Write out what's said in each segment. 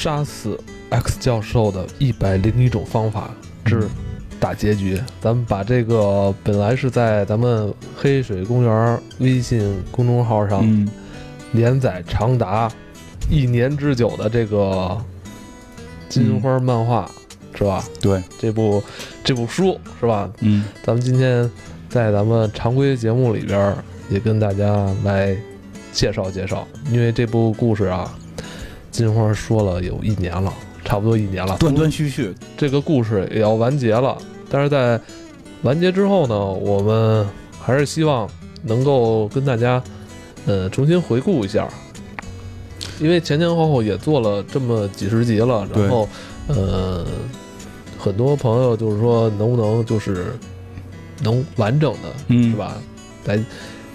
杀死 X 教授的一百零一种方法之大结局。咱们把这个本来是在咱们黑水公园微信公众号上嗯连载长达一年之久的这个金花漫画，是吧？对，这部这部书是吧？嗯咱们今天在咱们常规节目里边也跟大家来介绍介绍，因为这部故事啊，金花说了有一年了，差不多一年了，断断续续，这个故事也要完结了。但是在完结之后呢，我们还是希望能够跟大家呃重新回顾一下，因为前前后后也做了这么几十集了，然后呃很多朋友就是说能不能就是能完整的嗯是？吧？来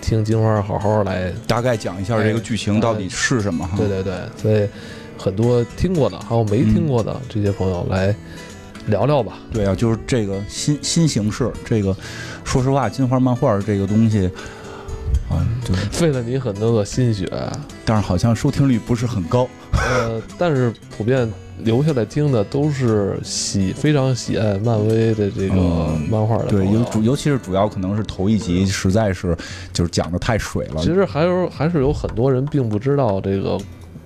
听金花好好来大概讲一下这个剧情到底是什么哈？对对对，所以很多听过的，还有没听过的这些朋友来聊聊吧。对啊，就是这个新新形式，这个说实话，金花漫画这个东西啊，对，费了你很多的心血，但是好像收听率不是很高。呃，但是普遍留下来听的都是喜非常喜爱漫威的这个嗯漫画的对，尤主尤其是主要可能是头一集实在是就是讲的太水了。其实还有还是有很多人并不知道这个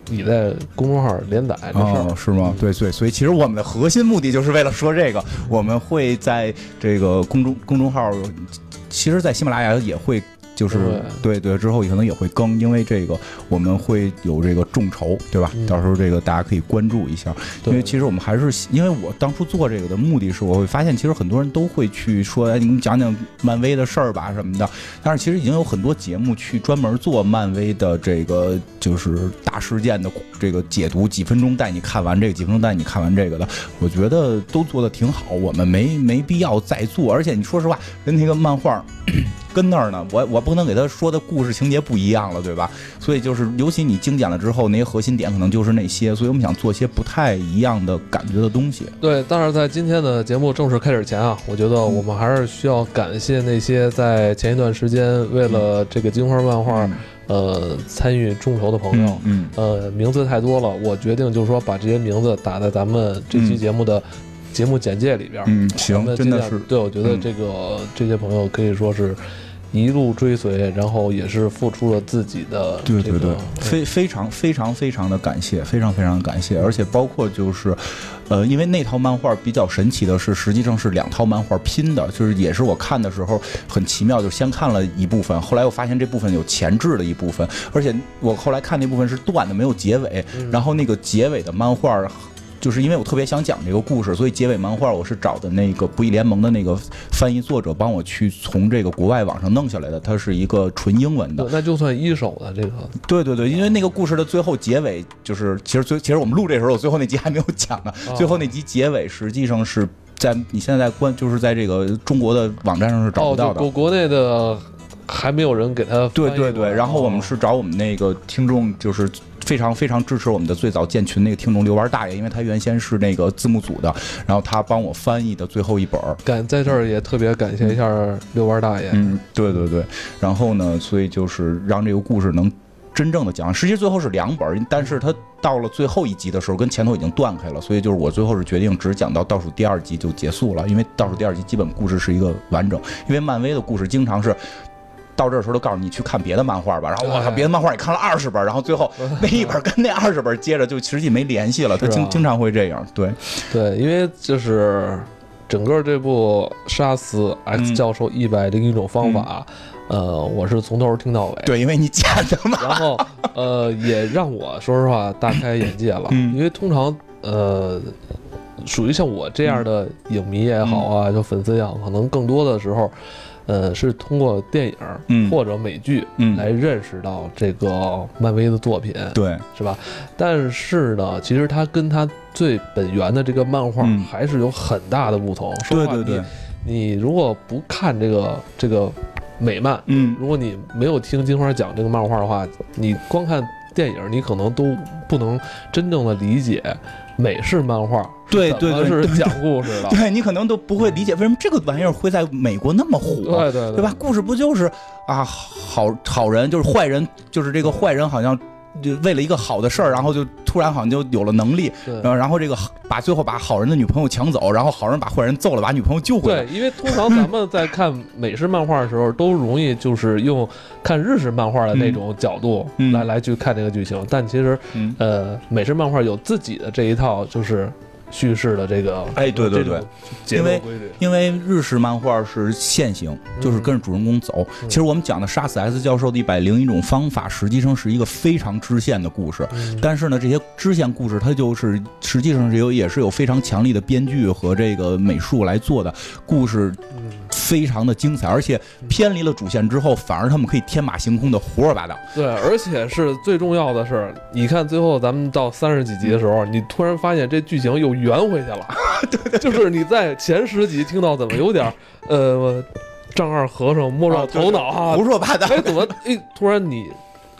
你在公众号连载这事儿。哦，是吗？对对，所以其实我们的核心目的就是为了说这个，我们会在这个公众公众号，其实，在喜马拉雅也会。就是对对，之后可能也会更，因为这个我们会有这个众筹，对吧？嗯到时候这个大家可以关注一下，因为其实我们还是因为我当初做这个的目的是，我会发现其实很多人都会去说，哎，你们讲讲漫威的事儿吧什么的。但是其实已经有很多节目去专门做漫威的这个就是大事件的这个解读，几分钟带你看完这个，几分钟带你看完这个的，我觉得都做的挺好，我们没没必要再做。而且你说实话，跟那个漫画。跟那儿呢，我我不能给他说的故事情节不一样了，对吧？所以就是，尤其你精简了之后，那些核心点可能就是那些，所以我们想做些不太一样的感觉的东西。对，但是在今天的节目正式开始前啊，我觉得我们还是需要感谢那些在前一段时间为了这个金花漫画，呃，参与众筹的朋友。嗯，呃，名字太多了，我决定就是说把这些名字打在咱们这期节目的节目简介里边。嗯，行，真的是，对，我觉得嗯这个、这些朋友可以说是一路追随，然后也是付出了自己的对对对，非非常非常非常的感谢，非常非常感谢，而且包括就是，呃，因为那套漫画比较神奇的是，实际上是两套漫画拼的，就是也是我看的时候很奇妙，就先看了一部分，后来我发现这部分有前置的一部分，而且我后来看那部分是断的，没有结尾，嗯然后那个结尾的漫画。就是因为我特别想讲这个故事，所以结尾漫画我是找的那个不义联盟的那个翻译作者帮我去从这个国外网上弄下来的，它是一个纯英文的，那就算一手的这个，对对对，因为那个故事的最后结尾就是，其实最其实我们录这时候，我最后那集还没有讲呢。哦最后那集结尾实际上是在你现在在关，就是在这个中国的网站上是找哦，不到的。就国国内的还没有人给他对对对，然后我们哦是找我们那个听众，就是非常非常支持我们的最早建群那个听众刘玩大爷，因为他原先是那个字幕组的，然后他帮我翻译的最后一本儿。感在这儿也特别感谢一下遛弯大爷。嗯，对对对，然后呢，所以就是让这个故事能真正的讲，实际最后是两本儿，但是它到了最后一集的时候，跟前头已经断开了，所以就是我最后是决定只讲到倒数第二集就结束了，因为倒数第二集基本故事是一个完整，因为漫威的故事经常是。到这儿时候都告诉你去看别的漫画吧，然后我靠，哎别的漫画你看了二十本，然后最后 那一本跟那二十本接着就实际没联系了，他经经常会这样，对，对，因为就是整个这部《杀死 X 嗯教授一百零一种方法》呃，我是从头听到尾。对，因为你剪的嘛，然后 呃，也让我说实话大开眼界了，嗯因为通常呃，属于像我这样的影迷也好啊，就粉丝也好，可能更多的时候。呃，是通过电影嗯。或者美剧嗯。来认识到这个漫威的作品，对，是吧？但是呢，其实它跟它最本源的这个漫画嗯。还是有很大的不同。说实话对对。对，你，你如果不看这个这个美漫，嗯，如果你没有听金花讲这个漫画的话，你光看电影，你可能都不能真正的理解美式漫画对对对是讲故事的。对你可能都不会理解为什么这个玩意儿会在美国那么火，对对对吧？？故事不就是啊，好好人就是坏人，就是这个坏人好像就为了一个好的事儿，然后就突然好像就有了能力，对。然后然后这个把最后把好人的女朋友抢走，然后好人把坏人揍了，把女朋友救回来。对，。因为通常咱们在看美式漫画的时候，都容易就是用看日式漫画的那种角度嗯。来、来去看这个剧情，但其实嗯，呃，美式漫画有自己的这一套就是叙事的这个哎对对对因为。因为日式漫画是线性，就是跟着主人公走。嗯其实我们讲的杀死 S 教授的一百零一种方法，实际上是一个非常支线的故事。嗯但是呢，这些支线故事它就是实际上是有也是有非常强力的编剧和这个美术来做的，故事嗯，非常的精彩，而且偏离了主线之后，反而他们可以天马行空的胡说八道。对，而且是最重要的是，你看最后咱们到三十几集的时候，你突然发现这剧情又圆回去了。对 就是你在前十集听到怎么有点儿呃丈二和尚摸着头脑啊，胡说八道。哎，怎么哎突然你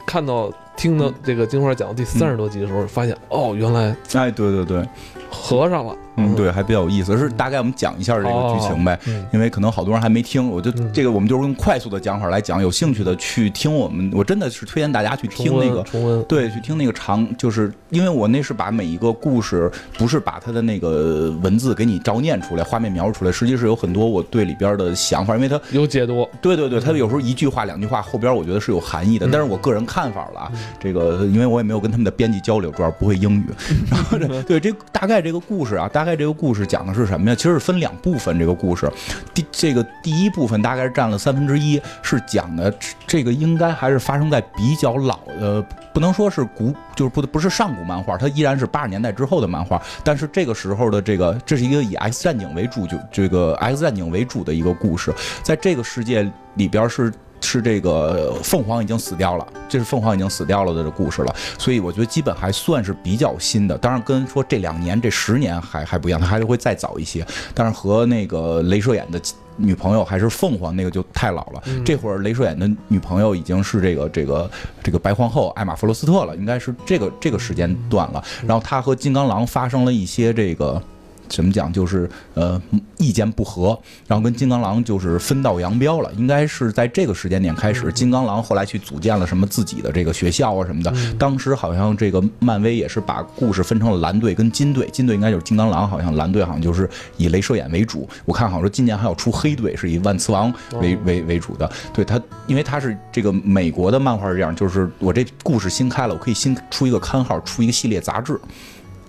看到听到这个金花讲第三十多集的时候，发现哦，原来哎，对对对，合上了。嗯，对，还比较有意思。是大概我们讲一下这个剧情呗。嗯，因为可能好多人还没听，我就嗯这个我们就是用快速的讲法来讲，有兴趣的去听我们，我真的是推荐大家去听那个。对，去听那个长，就是因为我那是把每一个故事，不是把它的那个文字给你照念出来，画面描述出来，实际是有很多我对里边的想法，因为它，有解读，对对对，它有时候一句话、两句话后边我觉得是有含义的，嗯但是我个人看法了啊，这个因为我也没有跟他们的编辑交流，主要不会英语，然后这对这大概这个故事啊，大概这个故事讲的是什么呀？其实是分两部分，这个故事，第这个第一部分大概占了三分之一，是讲的这个应该还是发生在比较老的，不能说是古，就是不不是上古漫画，它依然是八十年代之后的漫画，但是这个时候的这个这是一个以 X 战警为主，就这个 X 战警为主的一个故事，在这个世界里边是。是这个凤凰已经死掉了，这是凤凰已经死掉了的这故事了，所以我觉得基本还算是比较新的。当然，跟说这两年、这十年还还不一样，它还是会再早一些。但是和那个镭射眼的女朋友还是凤凰那个就太老了。嗯这会儿镭射眼的女朋友已经是这个这个这个白皇后艾玛弗罗斯特了，应该是这个这个时间段了。然后他和金刚狼发生了一些这个。怎么讲？就是呃，意见不合，然后跟金刚狼就是分道扬镳了。应该是在这个时间点开始，金刚狼后来去组建了什么自己的这个学校啊什么的。当时好像这个漫威也是把故事分成了蓝队跟金队，金队应该就是金刚狼，好像蓝队好像就是以镭射眼为主。我看好像说今年还要出黑队，是以万磁王为哦为为主的。对他，因为他是这个美国的漫画是这样，就是我这故事新开了，我可以新出一个刊号，出一个系列杂志。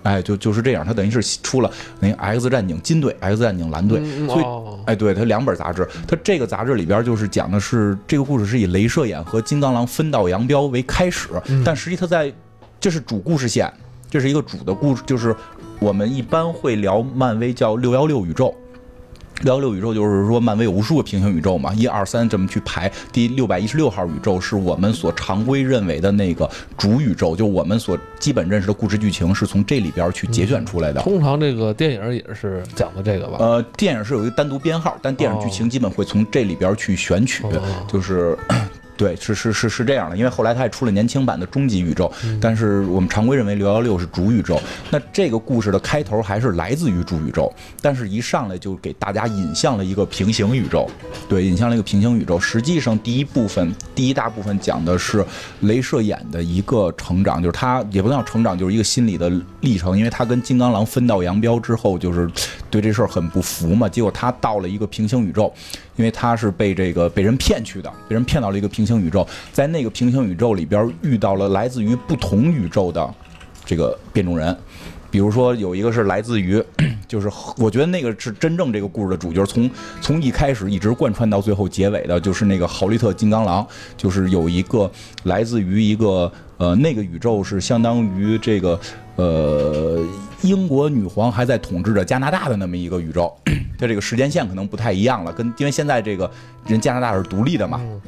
哎，就就是这样，他等于是出了那个 X 战警金队、X 战警蓝队，嗯所以哦哎，对，他两本杂志，他这个杂志里边就是讲的是这个故事是以镭射眼和金刚狼分道扬镳为开始，嗯但实际他在这是主故事线，这是一个主的故事，就是我们一般会聊漫威叫六幺六宇宙。六幺六宇宙就是说，漫威有无数个平行宇宙嘛，一二三这么去排。第六百一十六号宇宙是我们所常规认为的那个主宇宙，就我们所基本认识的故事剧情是从这里边去节选出来的。通常这个电影也是讲的这个吧？呃，电影是有一个单独编号，但电影剧情基本会从这里边去选取，哦就是。对，是是是是这样的，因为后来他也出了年轻版的终极宇宙，嗯但是我们常规认为六幺六是主宇宙。那这个故事的开头还是来自于主宇宙，但是一上来就给大家引向了一个平行宇宙，对，引向了一个平行宇宙。实际上第一部分第一大部分讲的是镭射眼的一个成长，就是他也不能叫成长，就是一个心理的历程，因为他跟金刚狼分道扬镳之后，就是对这事儿很不服嘛，结果他到了一个平行宇宙。因为他是被这个被人骗去的，被人骗到了一个平行宇宙，在那个平行宇宙里边遇到了来自于不同宇宙的这个变种人，比如说有一个是来自于，就是我觉得那个是真正这个故事的主角，从从一开始一直贯穿到最后结尾的，就是那个豪利特金刚狼，就是有一个来自于一个呃那个宇宙是相当于这个呃英国女皇还在统治着加拿大的那么一个宇宙，它这个时间线可能不太一样了，跟因为现在这个人加拿大是独立的嘛，嗯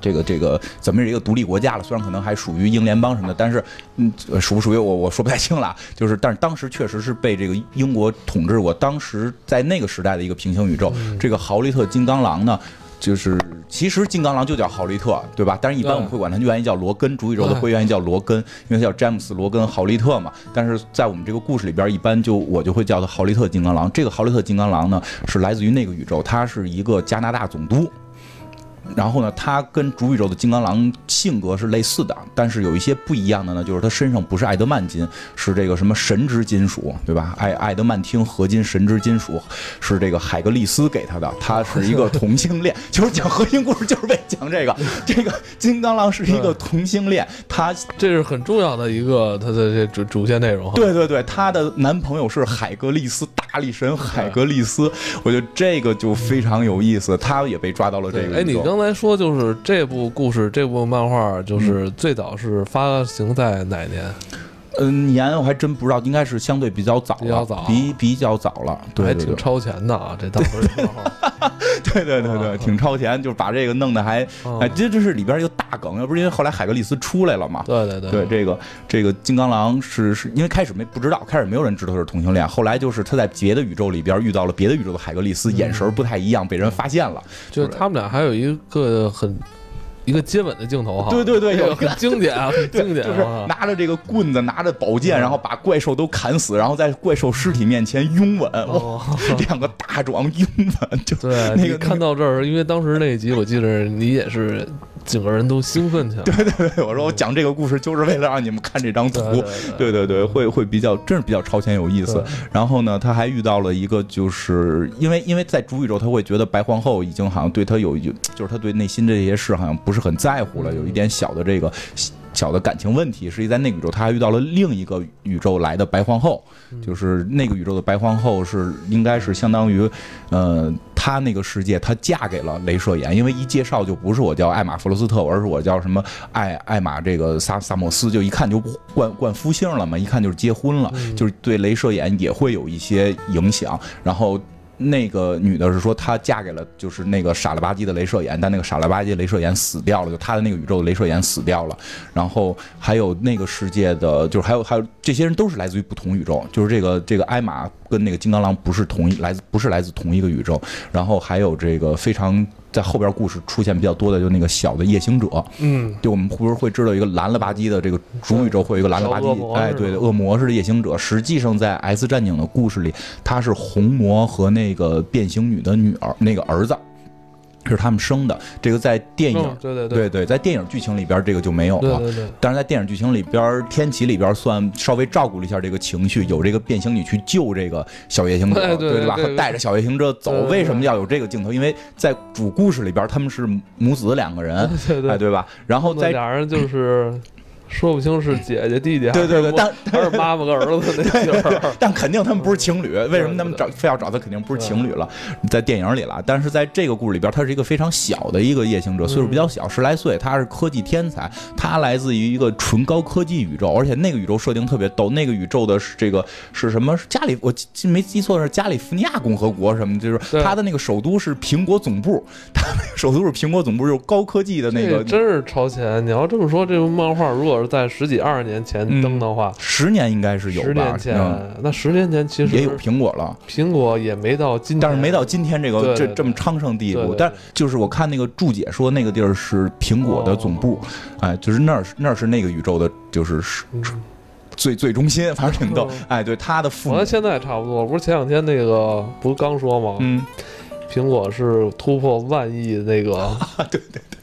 这个这个怎么是一个独立国家了？虽然可能还属于英联邦什么的，但是嗯，呃属不属于我我说不太清了啊。就是，但是当时确实是被这个英国统治过。当时在那个时代的一个平行宇宙，这个豪利特金刚狼呢。就是其实金刚狼就叫豪利特，对吧？但是一般我们会管它原意叫罗根，主宇宙的会愿意叫罗根，因为他叫詹姆斯·罗根·豪利特嘛。但是在我们这个故事里边，一般就我就会叫他豪利特金刚狼。这个豪利特金刚狼呢，是来自于那个宇宙，他是一个加拿大总督。然后呢，他跟主宇宙的金刚狼性格是类似的，但是有一些不一样的呢，就是他身上不是艾德曼金，是这个什么神之金属，对吧？艾艾德曼汀合金神之金属是这个海格力斯给他的，他是一个同性恋，就是讲核心故事就是为讲这个，这个金刚狼是一个同性恋，他这是很重要的一个他的这主主线内容。对对对，他的男朋友是海格力斯，大力神海格力斯，我觉得这个就非常有意思，他也被抓到了这个。哎，你刚才说就是这部故事，这部漫画就是最早是发行在哪年？嗯，年我还真不知道，应该是相对比较早，比较早，比比较早了，对，还挺超前的啊，这当时漫画。对对对对，挺超前，就是把这个弄得还，哎，这这是里边一个大梗，要不是因为后来海格力斯出来了嘛？对对对，对这个这个金刚狼是是因为开始没不知道，开始没有人知道他是同性恋，后来就是他在别的宇宙里边遇到了别的宇宙的海格力斯，眼神不太一样，被人发现了，就是他们俩还有一个很。一个接吻的镜头哈，对对对，有很经典啊，很 经典，就是拿着这个棍子，拿着宝剑，然后把怪兽都砍死，然后在怪兽尸体面前拥吻，两个大壮拥吻，就对那个看到这儿，因为当时那一集我记得你也是。整个人都兴奋起来。对 对对，我说我讲这个故事就是为了让你们看这张图。对对对，会会比较，真是比较超前有意思。然后呢，他还遇到了一个，就是因为因为在主宇宙，他会觉得白皇后已经好像对他有，就是他对内心这些事好像不是很在乎了，有一点小的这个。小的感情问题，实际在那个宇宙，他还遇到了另一个宇宙来的白皇后，就是那个宇宙的白皇后是应该是相当于，呃，他那个世界，她嫁给了镭射眼，因为一介绍就不是我叫艾玛弗罗斯特，而是我叫什么艾艾玛这个萨萨莫斯，就一看就冠冠夫姓了嘛，一看就是结婚了，就是对镭射眼也会有一些影响，然后。那个女的是说，她嫁给了就是那个傻了吧唧的镭射眼，但那个傻了吧唧镭射眼死掉了，就她的那个宇宙镭射眼死掉了。然后还有那个世界的，就是还有还有这些人都是来自于不同宇宙，就是这个这个艾玛跟那个金刚狼不是同一来自不是来自同一个宇宙。然后还有这个非常。在后边故事出现比较多的，就那个小的夜行者，嗯，就我们会不会会知道一个蓝了吧唧的这个主宇宙会有一个蓝了吧唧，哎，对，恶魔式的夜行者，实际上在 S 战警的故事里，他是红魔和那个变形女的女儿，那个儿子。是他们生的，这个在电影对对对对，在电影剧情里边这个就没有了。对对对。但是在电影剧情里边，天启里边算稍微照顾了一下这个情绪，有这个变形女去救这个小夜行者，对对吧？带着小夜行者走，为什么要有这个镜头？因为在主故事里边他们是母子两个人，对对，对吧？然后在俩人就是。说不清是姐姐弟弟，对对对，但 还是妈妈跟儿子那劲儿，但肯定他们不是情侣。为什么他们找非要找他？肯定不是情侣了，在电影里了。但是在这个故事里边，他是一个非常小的一个夜行者，岁数比较小，十来岁。他是科技天才，他来自于一个纯高科技宇宙，而且那个宇宙设定特别逗。那个宇宙的这个是什么？加里，我记没记错是加利福尼亚共和国什么？就是他的那个首都是苹果总部，他那个首都是苹果总部，就是高科技的那个，真是超前。你要这么说，这部漫画如果是在十几二十年前登的话，十年应该是有吧？十年前，那十年前其实也有苹果了，苹果也没到今，但是没到今天这个这这么昌盛地步。但就是我看那个注解说，那个地儿是苹果的总部，哎，就是那儿那儿是那个宇宙的，就是最最中心，反正挺逗。哎，对，他的父母现在差不多，不是前两天那个不是刚说吗？嗯，苹果是突破万亿那个，对对对。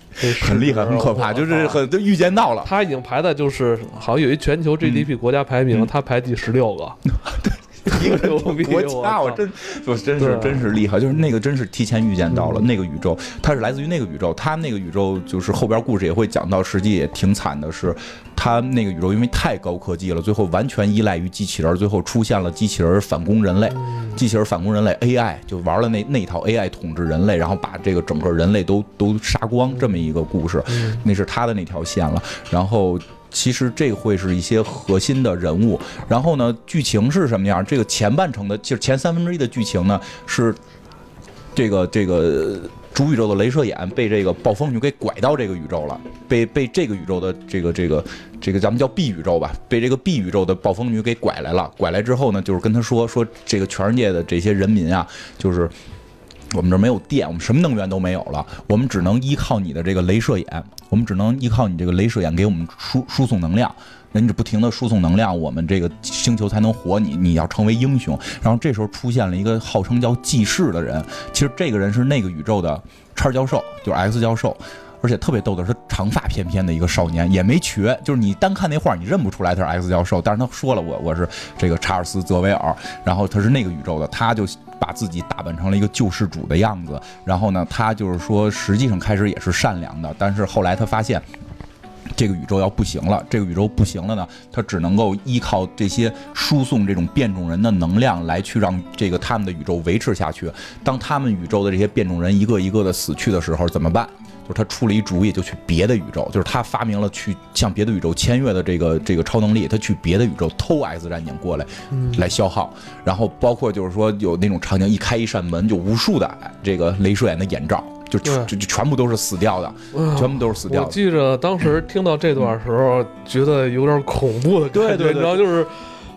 很厉害，很可怕，就是很都预见到了。他已经排在就是好像有一全球 GDP 国家排名，他排第十六个。一个国家，我真我真是真是厉害，就是那个真是提前预见到了那个宇宙，它是来自于那个宇宙。它那个宇宙就是后边故事也会讲到，实际也挺惨的，是它那个宇宙因为太高科技了，最后完全依赖于机器人，最后出现了机器人反攻人类，机器人反攻人类 AI 就玩了那那套 AI 统治人类，然后把这个整个人类都都杀光这么一个故事，那是他的那条线了，然后。其实这会是一些核心的人物，然后呢，剧情是什么样？这个前半程的，就是前三分之一的剧情呢，是这个这个主宇宙的镭射眼被这个暴风女给拐到这个宇宙了，被被这个宇宙的这个这个这个咱们叫 B 宇宙吧，被这个 B 宇宙的暴风女给拐来了。拐来之后呢，就是跟他说说这个全世界的这些人民啊，就是。我们这没有电，我们什么能源都没有了，我们只能依靠你的这个镭射眼，我们只能依靠你这个镭射眼给我们输输送能量，那你不停的输送能量，我们这个星球才能活。你你要成为英雄，然后这时候出现了一个号称叫祭世的人，其实这个人是那个宇宙的。叉教授，就是 X 教授。而且特别逗的是，长发翩翩的一个少年，也没瘸，就是你单看那画，你认不出来他是 X 教授。但是他说了，我我是这个查尔斯·泽维尔，然后他是那个宇宙的，他就把自己打扮成了一个救世主的样子。然后呢，他就是说，实际上开始也是善良的，但是后来他发现。这个宇宙要不行了，这个宇宙不行了呢，他只能够依靠这些输送这种变种人的能量来去让这个他们的宇宙维持下去。当他们宇宙的这些变种人一个一个的死去的时候，怎么办？就是他出了一主意，就去别的宇宙，就是他发明了去向别的宇宙签约的这个这个超能力，他去别的宇宙偷 X 战警过来，来消耗。然后包括就是说有那种场景，一开一扇门，就无数的这个镭射眼的眼罩。就全就全部都是死掉的，全部都是死掉。我记着当时听到这段时候，觉得有点恐怖的感觉，然后就是。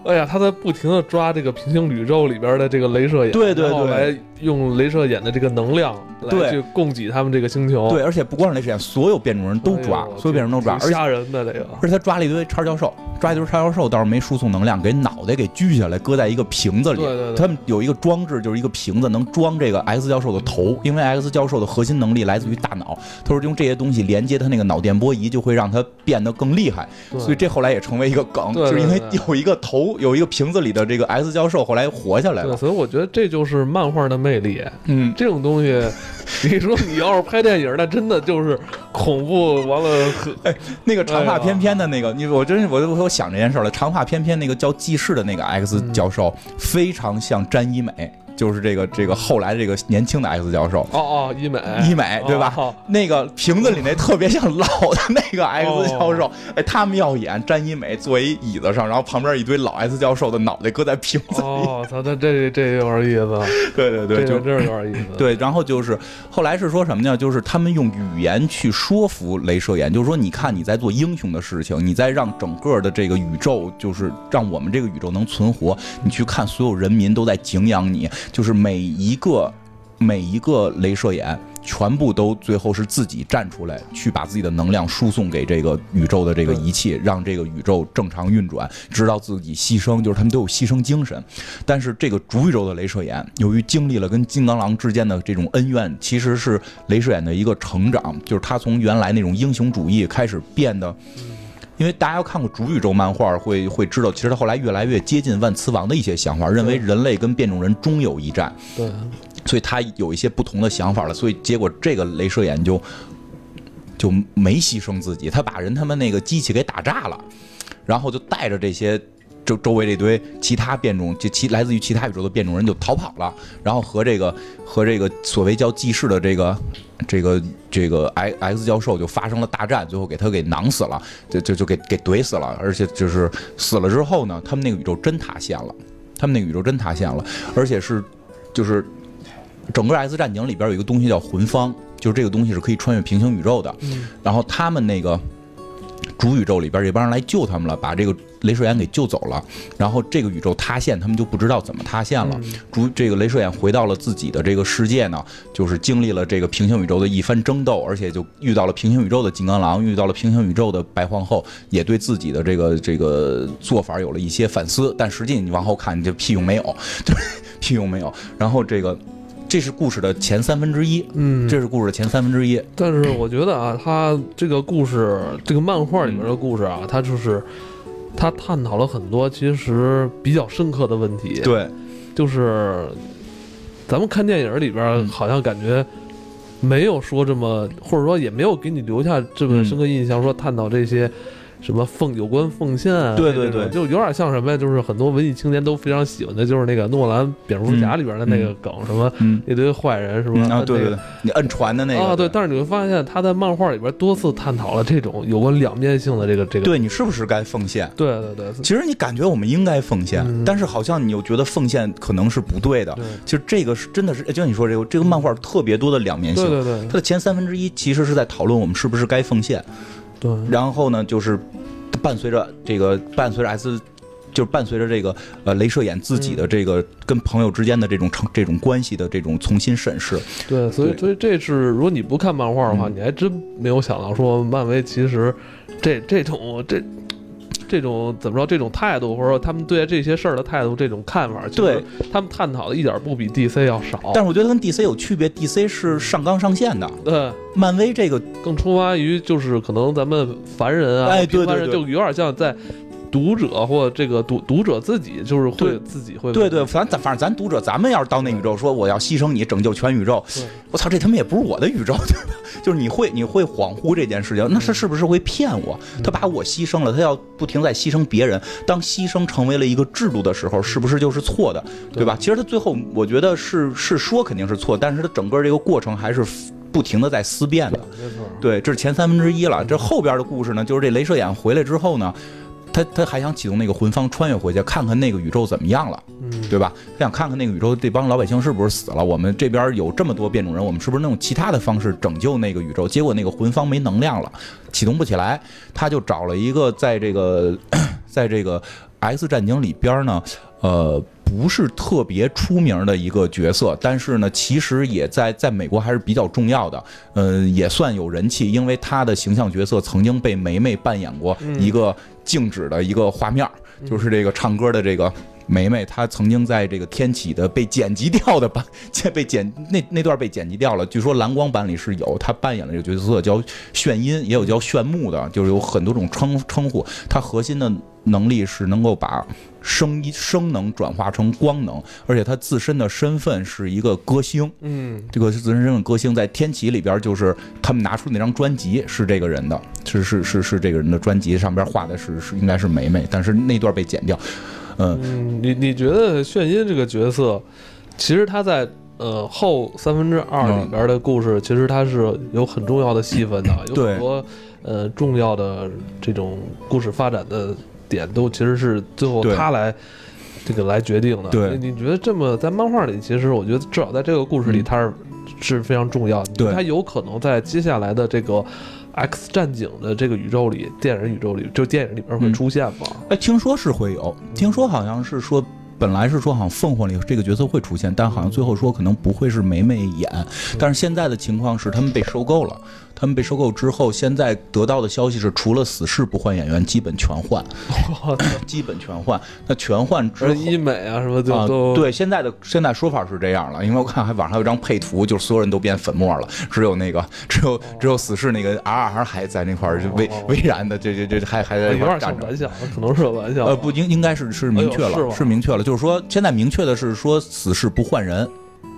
哎呀，他在不停的抓这个平行宇宙里边的这个镭射眼，对对对，来用镭射眼的这个能量来去供给他们这个星球。对，而且不光是镭射眼，所有变种人都抓，所有变种人都抓，吓人的这个。而且他抓了一堆叉教授，抓一堆叉教授倒是没输送能量，给脑袋给锯下来，搁在一个瓶子里。对对对。他们有一个装置，就是一个瓶子，能装这个 X 教授的头，因为 X 教授的核心能力来自于大脑。他说用这些东西连接他那个脑电波仪，就会让他变得更厉害。所以这后来也成为一个梗，就是因为有一个头，有一个瓶子里。的这个 X 教授后来活下来了，所以我觉得这就是漫画的魅力。嗯，这种东西，你说你要是拍电影，那真的就是恐怖。完了，哎，那个长发翩翩的那个，你我真我我我想这件事了。长发翩翩那个叫纪事的那个 X 教授，非常像詹一美。就是这个这个后来这个年轻的 X 教授哦哦医美医美对吧？那个瓶子里那特别像老的那个 X 教授，哎，他们要演詹医美坐一椅子上，然后旁边一堆老 X 教授的脑袋搁在瓶子里。哦，操，那这这有点意思。对 对对，就这有点意思。对，然后就是后来是说什么呢？就是他们用语言去说服镭射眼，就是说你看你在做英雄的事情，你在让整个的这个宇宙，就是让我们这个宇宙能存活。你去看所有人民都在敬仰你。就是每一个每一个镭射眼，全部都最后是自己站出来，去把自己的能量输送给这个宇宙的这个仪器，让这个宇宙正常运转，直到自己牺牲。就是他们都有牺牲精神。但是这个主宇宙的镭射眼，由于经历了跟金刚狼之间的这种恩怨，其实是镭射眼的一个成长，就是他从原来那种英雄主义开始变得。因为大家要看过主宇宙漫画，会会知道，其实他后来越来越接近万磁王的一些想法，认为人类跟变种人终有一战。对，所以他有一些不同的想法了。所以结果这个镭射眼就就没牺牲自己，他把人他们那个机器给打炸了，然后就带着这些。周周围这堆其他变种，就其来自于其他宇宙的变种人就逃跑了，然后和这个和这个所谓叫纪事的这个这个这个 X X 教授就发生了大战，最后给他给囊死了，就就就给给怼死了，而且就是死了之后呢，他们那个宇宙真塌陷了，他们那个宇宙真塌陷了，而且是就是整个 X 战警里边有一个东西叫魂方，就是这个东西是可以穿越平行宇宙的，然后他们那个。主宇宙里边这帮人来救他们了，把这个镭射眼给救走了。然后这个宇宙塌陷，他们就不知道怎么塌陷了。主这个镭射眼回到了自己的这个世界呢，就是经历了这个平行宇宙的一番争斗，而且就遇到了平行宇宙的金刚狼，遇到了平行宇宙的白皇后，也对自己的这个这个做法有了一些反思。但实际你往后看，你就屁用没有，对，屁用没有。然后这个。这是故事的前三分之一，嗯，这是故事的前三分之一。但是我觉得啊，他这个故事，这个漫画里面的故事啊，他就是他探讨了很多其实比较深刻的问题。对，就是咱们看电影里边好像感觉没有说这么，或者说也没有给你留下这么深刻印象，说探讨这些。什么奉有关奉献啊？对对对，就有点像什么呀？就是很多文艺青年都非常喜欢的，就是那个诺兰蝙蝠侠里边的那个梗，什么一堆坏人是吧？啊，对对对，你摁船的那个啊，对。但是你会发现，他在漫画里边多次探讨了这种有关两面性的这个这个。对你是不是该奉献？对对对。其实你感觉我们应该奉献，但是好像你又觉得奉献可能是不对的。其实这个是真的是，就像你说这个这个漫画特别多的两面性。对对对。它的前三分之一其实是在讨论我们是不是该奉献。对。然后呢，就是。伴随着这个，伴随着 S，就是伴随着这个呃，镭射眼自己的这个跟朋友之间的这种成这种关系的这种重新审视。对，所以所以这是如果你不看漫画的话，你还真没有想到说漫威其实这这种这这种怎么说这种态度，或者说他们对待这些事儿的态度，这种看法，对。他们探讨的一点不比 DC 要少。但是我觉得跟 DC 有区别，DC 是上纲上线的，对，漫威这个更出发于就是可能咱们凡人啊，哎对平凡人对对就有点像在读者或这个读读者自己就是会自己会对对，咱咱反正咱读者，咱们要是到那宇宙说我要牺牲你拯救全宇宙，我操，这他妈也不是我的宇宙，对吧？就是你会你会恍惚这件事情，那是是不是会骗我？他把我牺牲了，他要不停在牺牲别人。当牺牲成为了一个制度的时候，是不是就是错的，对吧？其实他最后我觉得是是说肯定是错，但是他整个这个过程还是不停的在思辨的。对，这是前三分之一了。这后边的故事呢，就是这镭射眼回来之后呢，他他还想启动那个魂方穿越回去，看看那个宇宙怎么样了。嗯，对吧？他想看看那个宇宙这帮老百姓是不是死了，我们这边有这么多变种人，我们是不是能用其他的方式拯救那个宇宙？结果那个魂方没能量了，启动不起来，他就找了一个在这个 在这个 X 战警里边呢，呃。不是特别出名的一个角色，但是呢，其实也在在美国还是比较重要的，嗯、也算有人气，因为他的形象角色曾经被梅梅扮演过一个静止的一个画面，就是这个唱歌的这个梅梅，她曾经在这个天启的被剪辑掉的版，被剪那那段被剪辑掉了。据说蓝光版里是有她扮演的这个角色叫炫音，也有叫炫目的，就是有很多种称称呼。她核心的能力是能够把声音声能转化成光能，而且他自身的身份是一个歌星。嗯，这个自身身份歌星在天启里边，就是他们拿出那张专辑是这个人的，是是是是这个人的专辑上边画的是是应该是梅梅，但是那段被剪掉。嗯，嗯，你你觉得炫音这个角色，其实他在呃后三分之二里边的故事，其实他是有很重要的戏份的，有很多呃重要的这种故事发展的点，都其实是最后他来。这个来决定的，对你你觉得这么在漫画里，其实我觉得至少在这个故事里，嗯他是是非常重要的。对他有可能在接下来的这个 X 战警的这个宇宙里，电影宇宙里，就电影里边会嗯出现吗？哎，听说是会有，听说好像是说。本来是说好像凤凰里这个角色会出现，但好像最后说可能不会是梅梅演。但是现在的情况是他们被收购了，他们被收购之后，现在得到的消息是除了死侍不换演员，基本全换，基本全换。那全换之后，而医美啊什么就啊都、，对，现在的现在说法是这样了，因为我看还网上有一张配图，就是所有人都变粉末了，只有那个 只有只有死侍那个 R R 还在那块儿就巍哦巍然的，这这这还还在有那块儿站着。玩笑，可能是个玩笑。呃，不应应该是是明确了，是明确了，就是说现在明确的是说死侍不换人。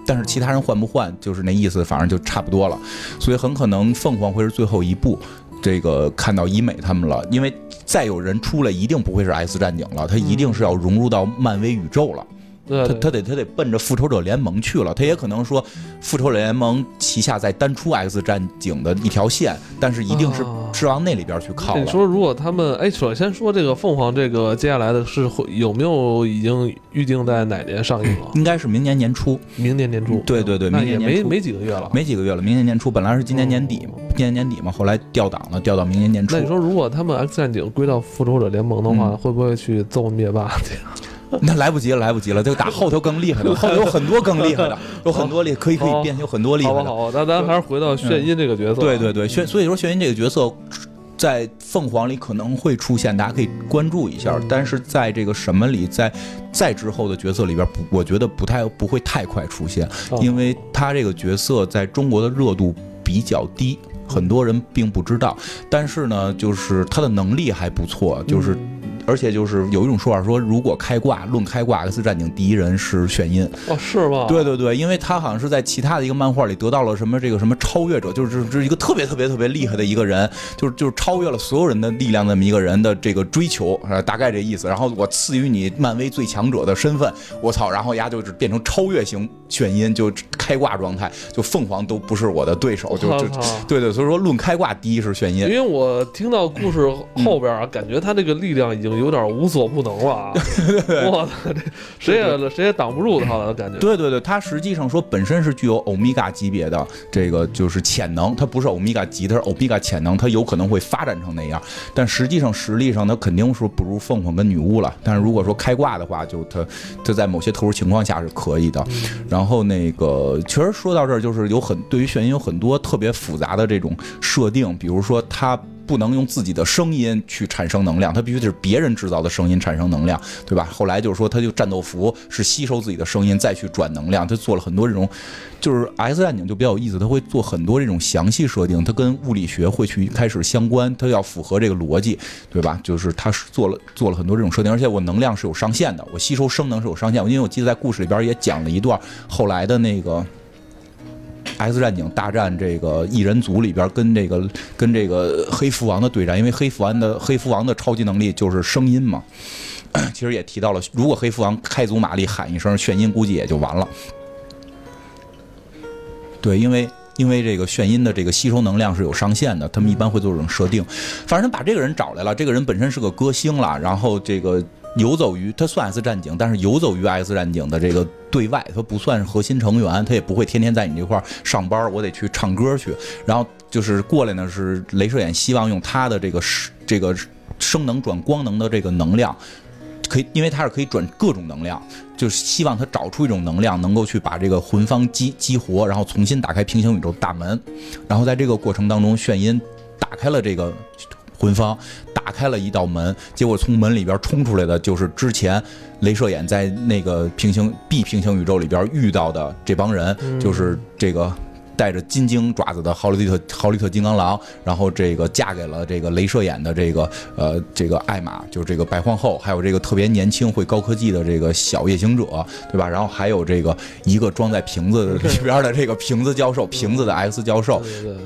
但是其他人换不换，就是那意思，反正就差不多了，所以很可能凤凰会是最后一步，这个看到医美他们了，因为再有人出来，一定不会是 X 战警了，他一定是要融入到漫威宇宙了。对对他他得他得奔着复仇者联盟去了，他也可能说复仇者联盟旗下再单出 X 战警的一条线，但是一定是啊是往那里边去靠了。你说，如果他们哎，首先说这个凤凰这个接下来的是会有没有已经预定在哪年上映了？应该是明年年初，明年年初。对对对那也没明年年初没几个月了。没几个月了，明年年初，本来是今年年底，嘛今年年底嘛，后来调档了，调到明年年初那。你说，如果他们 X 战警归到复仇者联盟的话，嗯会不会去揍灭霸去？那来不及了，来不及了，这个打后头更厉害的，后头有很多更厉害的，有很多厉可以可以变，有很多厉害的。好那咱还是回到炫音这个角色。对对对，炫，所以说炫音这个角色在凤凰里可能会出现，大家可以关注一下。但是在这个什么里，在在之后的角色里边，不，我觉得不太不会太快出现，哦因为他这个角色在中国的热度比较低。很多人并不知道，但是呢，就是他的能力还不错，就是嗯而且就是有一种说法说，如果开挂论开挂，X 战警第一人是炫音。哦是吗？对对对，因为他好像是在其他的一个漫画里得到了什么这个什么超越者，就是就是一个特别特别特别厉害的一个人，就是就是超越了所有人的力量那么一个人的这个追求，啊，大概这意思。然后我赐予你漫威最强者的身份，我操，然后丫就是变成超越型炫音，就开挂状态，就凤凰都不是我的对手，就就对对，所以说论开挂第一是炫音。因为我听到故事后边啊，感觉他这个力量已经有点无所不能了啊！我操，这谁也谁也挡不住他了，感觉。对对对，它实际上说本身是具有欧米伽级别的这个就是潜能，它不是欧米伽级，它是欧米伽潜能，它有可能会发展成那样，但实际上实力上它肯定是不如凤凰跟女巫了。但是如果说开挂的话，就它它在某些特殊情况下是可以的。然后那个其实说到这儿，就是有很对于眩晕有很多特别复杂的这种设定，比如说它不能用自己的声音去产生能量，它必须得是别人制造的声音产生能量，对吧？后来就是说，他就战斗服是吸收自己的声音再去转能量，他做了很多这种，就是 X 战警就比较有意思，他会做很多这种详细设定，它跟物理学会去开始相关，它要符合这个逻辑，对吧？就是他是做了做了很多这种设定，而且我能量是有上限的，我吸收声能是有上限，因为我记得在故事里边也讲了一段后来的那个。X 战警大战这个异人族里边，跟这个跟这个黑蝠王的对战，因为黑蝠王的黑蝠王的超级能力就是声音嘛。其实也提到了，如果黑蝠王开足马力喊一声眩音，估计也就完了。对，因为因为这个眩音的这个吸收能量是有上限的，他们一般会做这种设定。反正把这个人找来了，这个人本身是个歌星了，然后这个。游走于他算 X 战警，但是游走于 X 战警的这个对外，他不算是核心成员，他也不会天天在你这块上班。我得去唱歌去，然后就是过来呢，是镭射眼希望用他的这个这个声能转光能的这个能量，可以，因为他是可以转各种能量，就是希望他找出一种能量，能够去把这个魂方激激活，然后重新打开平行宇宙大门。然后在这个过程当中，炫音打开了这个。魂方打开了一道门，结果从门里边冲出来的就是之前镭射眼在那个平行 B 平行宇宙里边遇到的这帮人，就是这个。带着金睛爪子的豪利特豪利特金刚狼，然后这个嫁给了这个镭射眼的这个呃这个艾玛，就是这个白皇后，还有这个特别年轻会高科技的这个小夜行者，对吧？然后还有这个一个装在瓶子里边的这个瓶子教授，瓶子的 X 教授，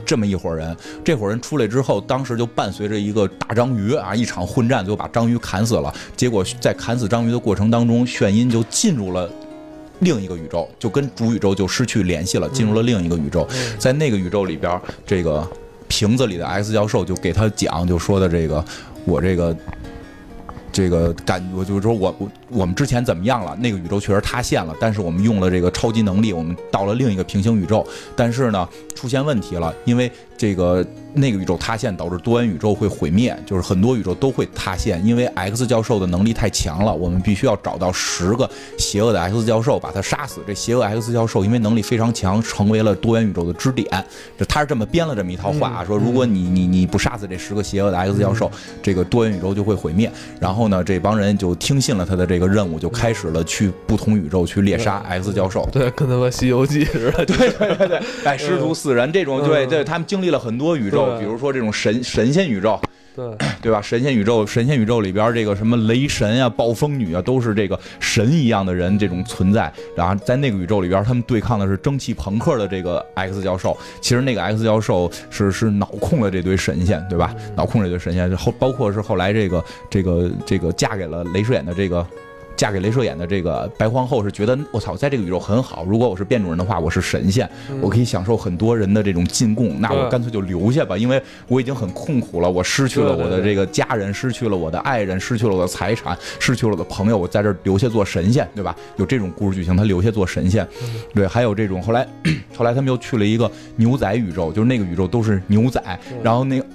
这么一伙人。这伙人出来之后，当时就伴随着一个大章鱼啊，一场混战，最后把章鱼砍死了。结果在砍死章鱼的过程当中，炫音就进入了。另一个宇宙就跟主宇宙就失去联系了，进入了另一个宇宙，在那个宇宙里边，这个瓶子里的 X 教授就给他讲，就说的这个我这个这个感，我就是说我我我们之前怎么样了？那个宇宙确实塌陷了，但是我们用了这个超级能力，我们到了另一个平行宇宙，但是呢出现问题了，因为这个。那个宇宙塌陷导致多元宇宙会毁灭，就是很多宇宙都会塌陷，因为 X 教授的能力太强了，我们必须要找到十个邪恶的 X 教授把他杀死。这邪恶 X 教授因为能力非常强，成为了多元宇宙的支点。就他是这么编了这么一套话，说如果你你你不杀死这十个邪恶的 X 教授，这个多元宇宙就会毁灭。然后呢，这帮人就听信了他的这个任务，就开始了去不同宇宙去猎杀 X 教授。对，跟他们《西游记》似的。对对对对，哎，师徒四人这种，对对，他们经历了很多宇宙。比如说这种神神仙宇宙，对 对吧？神仙宇宙，神仙宇宙里边这个什么雷神啊、暴风女啊，都是这个神一样的人这种存在。然后在那个宇宙里边，他们对抗的是蒸汽朋克的这个 X 教授。其实那个 X 教授是是脑控了这堆神仙，对吧？脑控这堆神仙后，包括是后来这个这个这个嫁给了镭射眼的这个。嫁给镭射眼的这个白皇后是觉得我操，在这个宇宙很好。如果我是变种人的话，我是神仙，我可以享受很多人的这种进贡。那我干脆就留下吧，因为我已经很痛苦了。我失去了我的这个家人，失去了我的爱人，失去了我的财产，失去了我的朋友。我在这留下做神仙，对吧？有这种故事剧情，他留下做神仙。对，还有这种后来，后来他们又去了一个牛仔宇宙，就是那个宇宙都是牛仔，然后那个。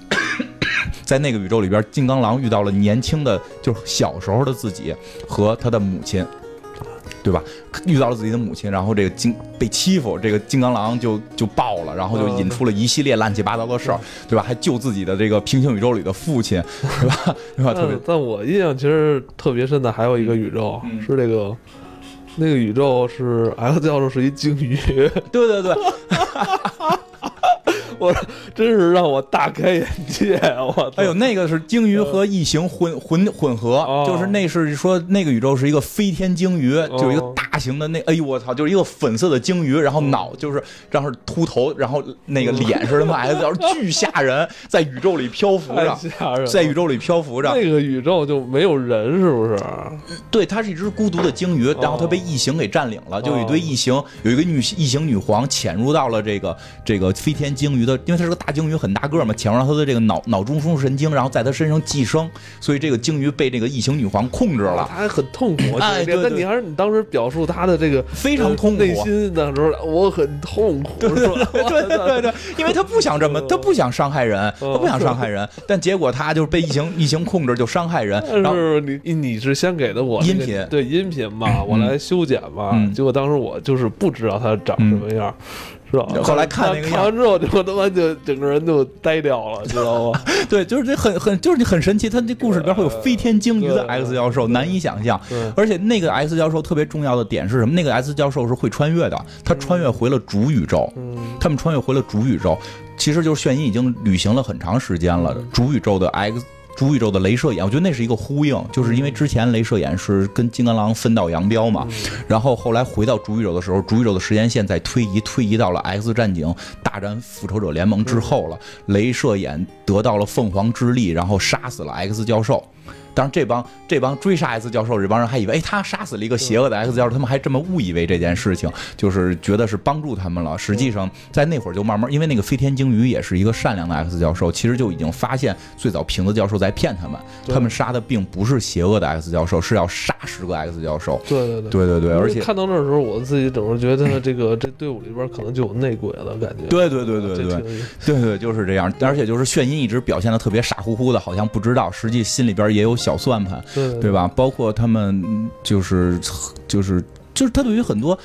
在那个宇宙里边，金刚狼遇到了年轻的，就是小时候的自己和他的母亲，对吧？遇到了自己的母亲，然后这个金被欺负，这个金刚狼就就爆了，然后就引出了一系列乱七八糟的事儿，对吧？还救自己的这个平行宇宙里的父亲，对吧？对吧？特别。但我印象其实特别深的还有一个宇宙是这个，那个宇宙是 X 教授是一鲸鱼，对 对对。我真是让我大开眼界！我哎呦，那个是鲸鱼和异形混混混合，就是那是说那个宇宙是一个飞天鲸鱼，就一个大型的那哎呦我操，就是一个粉色的鲸鱼，然后脑就是然后秃头，然后那个脸是他妈 S，巨吓人，在宇宙里漂浮着，在宇宙里漂浮着。那个宇宙就没有人是不是？对，它是一只孤独的鲸鱼，然后它被异形给占领了，就有一堆异形，有一个女异形女皇潜入到了这个这个飞天鲸鱼。的，因为它是个大鲸鱼，很大个嘛，潜入到它的这个脑脑中枢神经，然后在它身上寄生，所以这个鲸鱼被这个异形女皇控制了，它还很痛苦。哎，那你还是你当时表述它的这个非常痛苦内心的时候，我很痛苦，对对对对，因为他不想这么，他不想伤害人，他不想伤害人，但结果他就是被异形异形控制，就伤害人。然后你你是先给的我音频，对音频嘛，我来修剪嘛，结果当时我就是不知道它长什么样。是吧？后来看那个样看完之后，就他妈就整个人就呆掉了，知道吗？对，就是这很很就是很神奇，他这故事里边会有飞天鲸鱼的 X 教授，难以想象。对，而且那个 X 教授特别重要的点是什么？那个 X 教授是会穿越的，他穿越回了主宇宙，嗯，他们穿越回了主宇宙，其实就是炫音已经旅行了很长时间了。主宇宙的 X，主宇宙的镭射眼，我觉得那是一个呼应，就是因为之前镭射眼是跟金刚狼分道扬镳嘛，然后后来回到主宇宙的时候，主宇宙的时间线在推移，推移到了 X 战警大战复仇者联盟之后了，镭射眼得到了凤凰之力，然后杀死了 X 教授。当然，这帮这帮追杀 X 教授这帮人还以为，哎，他杀死了一个邪恶的 X 教授，他们还这么误以为这件事情，就是觉得是帮助他们了。实际上，在那会儿就慢慢，因为那个飞天鲸鱼也是一个善良的 X 教授，其实就已经发现最早瓶子教授在骗他们，他们杀的并不是邪恶的 X 教授，是要杀十个 X 教授。对对对。对对对，而且看到那时候，我自己总是觉得这个这队伍里边可能就有内鬼了，感觉。对对对对对对对，就是这样。而且就是炫音一直表现的特别傻乎乎的，好像不知道，实际心里边也有小算盘。对对吧？包括他们嗯就是就是就是他对于很多。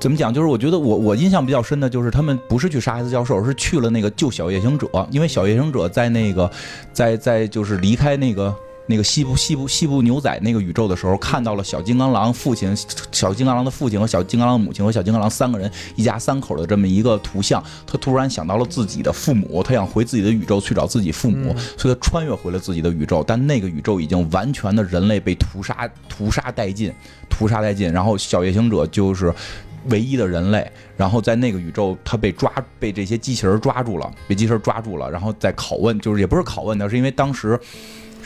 怎么讲？就是我觉得我我印象比较深的就是他们不是去杀孩子教授，而是去了那个救小夜行者，因为小夜行者在那个在在就是离开那个那个西部西部西部牛仔那个宇宙的时候，看到了小金刚狼父亲、小金刚狼的父亲和小金刚狼的母亲和小金刚狼三个人一家三口的这么一个图像，他突然想到了自己的父母，他想回自己的宇宙去找自己父母，所以他穿越回了自己的宇宙，但那个宇宙已经完全的人类被屠杀屠杀殆尽，屠杀殆尽，然后小夜行者就是。唯一的人类，然后在那个宇宙，他被抓，被这些机器人抓住了，被机器人抓住了，然后再拷问，就是也不是拷问他，是因为当时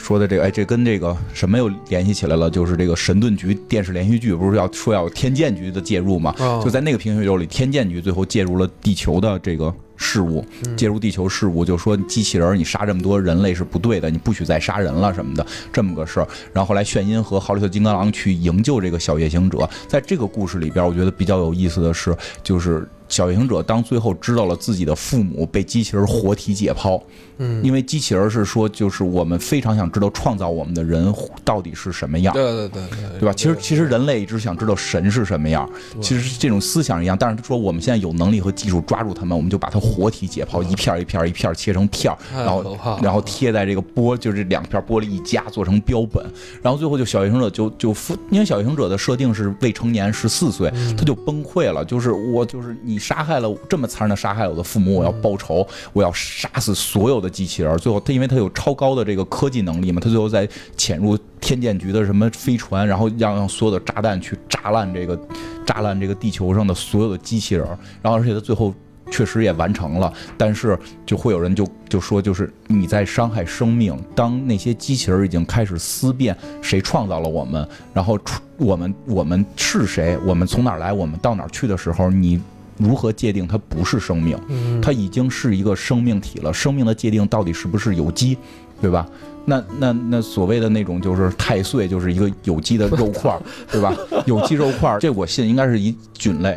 说的这个，哎，这跟这个什么又联系起来了？就是这个神盾局电视连续剧不是要说要有天剑局的介入吗？哦就在那个平行宇宙里，天剑局最后介入了地球的这个事物，介入地球事物，就说机器人你杀这么多人类是不对的，你不许再杀人了什么的这么个事儿。然后后来炫音和豪利特金刚狼去营救这个小夜行者，在这个故事里边，我觉得比较有意思的是，就是小夜行者当最后知道了自己的父母被机器人活体解剖，嗯，因为机器人是说，就是我们非常想知道创造我们的人到底是什么样。对对对对，对吧？其实其实人类一直想知道神是什么样，其实这种思想一样。但是说我们现在有能力和技术抓住他们，我们就把它活体解剖，一片一片一片切成片然后然后贴在这个玻，就是这两片玻璃一夹做成标本，然后最后就小夜行者就就负，因为小夜行者的设定是未成年十四岁，他就崩溃了，就是我就是你杀害了这么残忍的杀害我的父母，我要报仇，我要杀死所有的机器人。最后他因为他有超高的这个科技能力嘛，他最后在潜入天剑局的什么飞船，然后让让所有的炸弹去炸烂这个炸烂这个地球上的所有的机器人，然后而且他最后。确实也完成了，但是就会有人就就说，就是你在伤害生命。当那些机器人已经开始思辨谁创造了我们，然后出我们我们是谁，我们从哪儿来，我们到哪儿去的时候，你如何界定它不是生命？嗯，它已经是一个生命体了。生命的界定到底是不是有机，对吧？那那那所谓的那种就是太岁，就是一个有机的肉块儿，对吧？有机肉块儿，这我信应该是一菌类，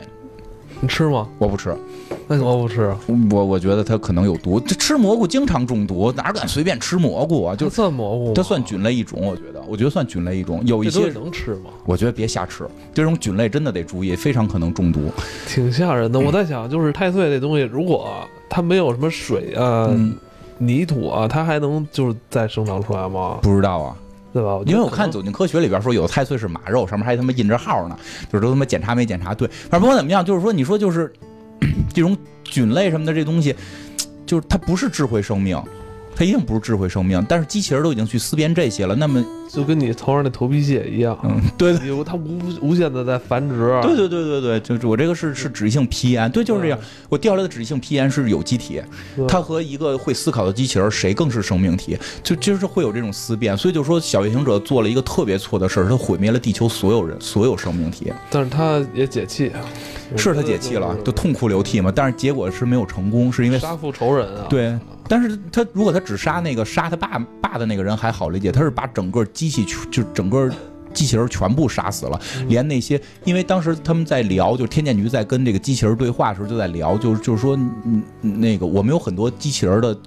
你吃吗？我不吃。为什么不吃？我我觉得它可能有毒，这吃蘑菇经常中毒，哪敢随便吃蘑菇啊？就这算蘑菇吗？它算菌类一种，我觉得，我觉得算菌类一种。有一些，能吃吗？我觉得别瞎吃，这种菌类真的得注意，非常可能中毒。挺吓人的。我在想，就是太岁这东西，如果它没有什么水啊、嗯，泥土啊，它还能就是再生长出来吗？不知道啊，对吧？因为我看《走，走进科学》里边说，有的太岁是马肉，上面还他妈印着号呢，就是都他妈检查没检查对。反正不管怎么样，就是说，你说就是这种菌类什么的这东西，就是它不是智慧生命。它一定不是智慧生命，但是机器人都已经去思辨这些了，那么，就跟你头上那头皮屑一样，嗯，对它无无限的在繁殖。对对对对对，就是我这个是是脂溢性皮炎，对，就是这样。我掉下来的脂溢性皮炎是有机体，它和一个会思考的机器人，谁更是生命体？就就是会有这种思辨，所以就说小夜行者做了一个特别错的事儿，他毁灭了地球所有人，所有生命体，但是它也解气，是他解气了，就痛哭流涕嘛。但是结果是没有成功，是因为杀父仇人啊。对，但是他如果他只杀那个杀他爸爸的那个人还好理解，他是把整个机器就整个。机器人全部杀死了，连那些，因为当时他们在聊，就是天剑局在跟这个机器人对话的时候就在聊，就是就是说，嗯，那个我们有很多机器人的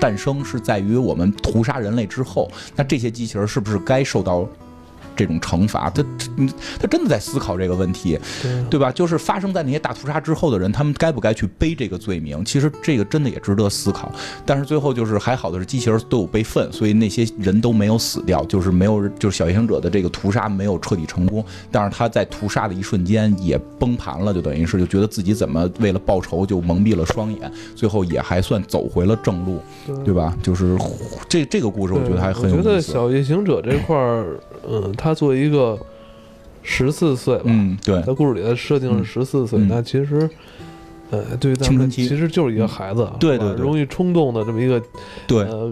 诞生是在于我们屠杀人类之后，那这些机器人是不是该受到这种惩罚，他他真的在思考这个问题，对吧？就是发生在那些大屠杀之后的人，他们该不该去背这个罪名？其实这个真的也值得思考。但是最后就是还好的是，机器人都有备份，所以那些人都没有死掉，就是没有，就是小夜行者的这个屠杀没有彻底成功。但是他在屠杀的一瞬间也崩盘了，就等于是就觉得自己怎么为了报仇就蒙蔽了双眼，最后也还算走回了正路，对吧？就是这这个故事，我觉得还很有意思。我觉得小夜行者这块儿，嗯，他作为一个十四岁吧，嗯，对，在故事里的设定是十四岁，那其实，呃，对于青春期其实就是一个孩子，对对，容易冲动的这么一个，对，呃，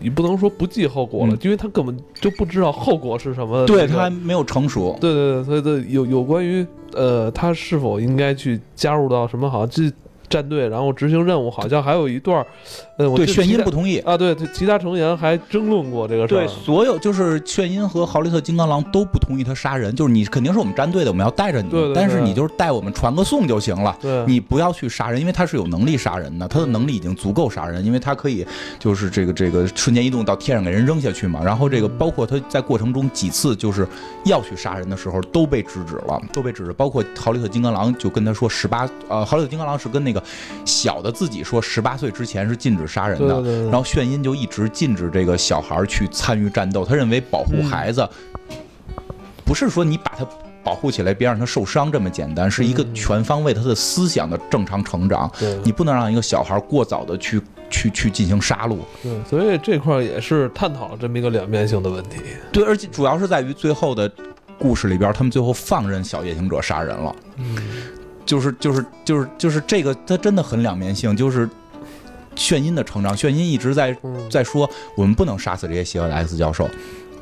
你不能说不计后果了，因为他根本就不知道后果是什么，对他还没有成熟，对对对，所以这有有关于呃，他是否应该去加入到什么好像这。战队，然后执行任务，好像还有一段，呃，对，炫音不同意啊，对，其他成员还争论过这个事儿。对，所有就是炫音和豪利特金刚狼都不同意他杀人，就是你肯定是我们战队的，我们要带着你，但是你就是带我们传个送就行了，你不要去杀人，因为他是有能力杀人的，他的能力已经足够杀人，因为他可以就是这个这个瞬间移动到天上给人扔下去嘛。然后这个包括他在过程中几次就是要去杀人的时候都被制止了，都被制止，包括豪利特金刚狼就跟他说十八，呃，豪利特金刚狼是跟那个。小的自己说，十八岁之前是禁止杀人的，然后炫音就一直禁止这个小孩去参与战斗。他认为保护孩子不是说你把他保护起来，别让他受伤这么简单，是一个全方位他的思想的正常成长。你不能让一个小孩过早的去去去进行杀戮。对，所以这块也是探讨了这么一个两面性的问题。对，而且主要是在于最后的故事里边，他们最后放任小夜行者杀人了。嗯。就是就是就是就是这个，它真的很两面性。就是炫音的成长，炫音一直在在说，我们不能杀死这些邪恶的 X 教授，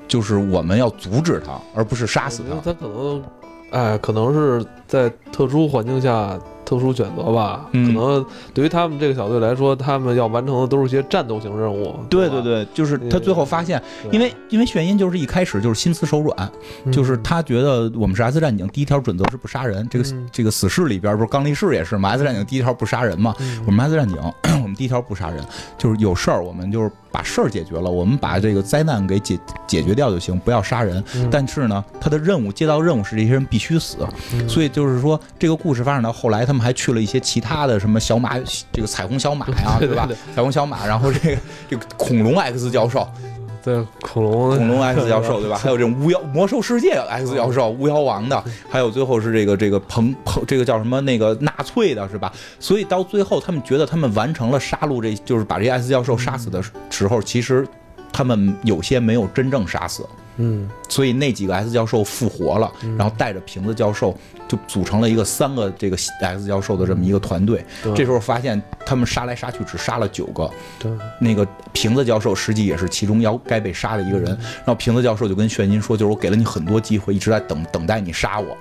就是我们要阻止他，而不是杀死他。他可能，哎，可能是在特殊环境下。特殊选择吧，可能对于他们这个小队来说，他们要完成的都是一些战斗型任务。对对对，就是他最后发现，因为因为炫音就是一开始就是心慈手软，就是他觉得我们是 S 战警第一条准则是不杀人。这个这个死士里边不是刚力士也是吗？S 战警第一条不杀人嘛？我们 S 战警 我们第一条不杀人，就是有事儿我们就是把事儿解决了，我们把这个灾难给解解决掉就行，不要杀人。但是呢，他的任务接到任务是这些人必须死，所以就是说这个故事发展到后来他。们还去了一些其他的什么小马，这个彩虹小马呀，对吧？彩虹小马，然后这个 这个恐龙 X 教授，对，恐龙恐龙 X 教授，对吧？还有这种巫妖魔兽世界 X 教授，巫妖王的，还有最后是这个这个彭彭，这个叫什么那个纳粹的，是吧？所以到最后，他们觉得他们完成了杀戮，这就是把这些 X 教授杀死的时候，其实他们有些没有真正杀死。嗯，所以那几个 S 教授复活了，然后带着瓶子教授就组成了一个三个这个 S 教授的这么一个团队。这时候发现他们杀来杀去只杀了九个。对，那个瓶子教授实际也是其中要该被杀的一个人。然后瓶子教授就跟炫音说：“就是我给了你很多机会，一直在等等待你杀我。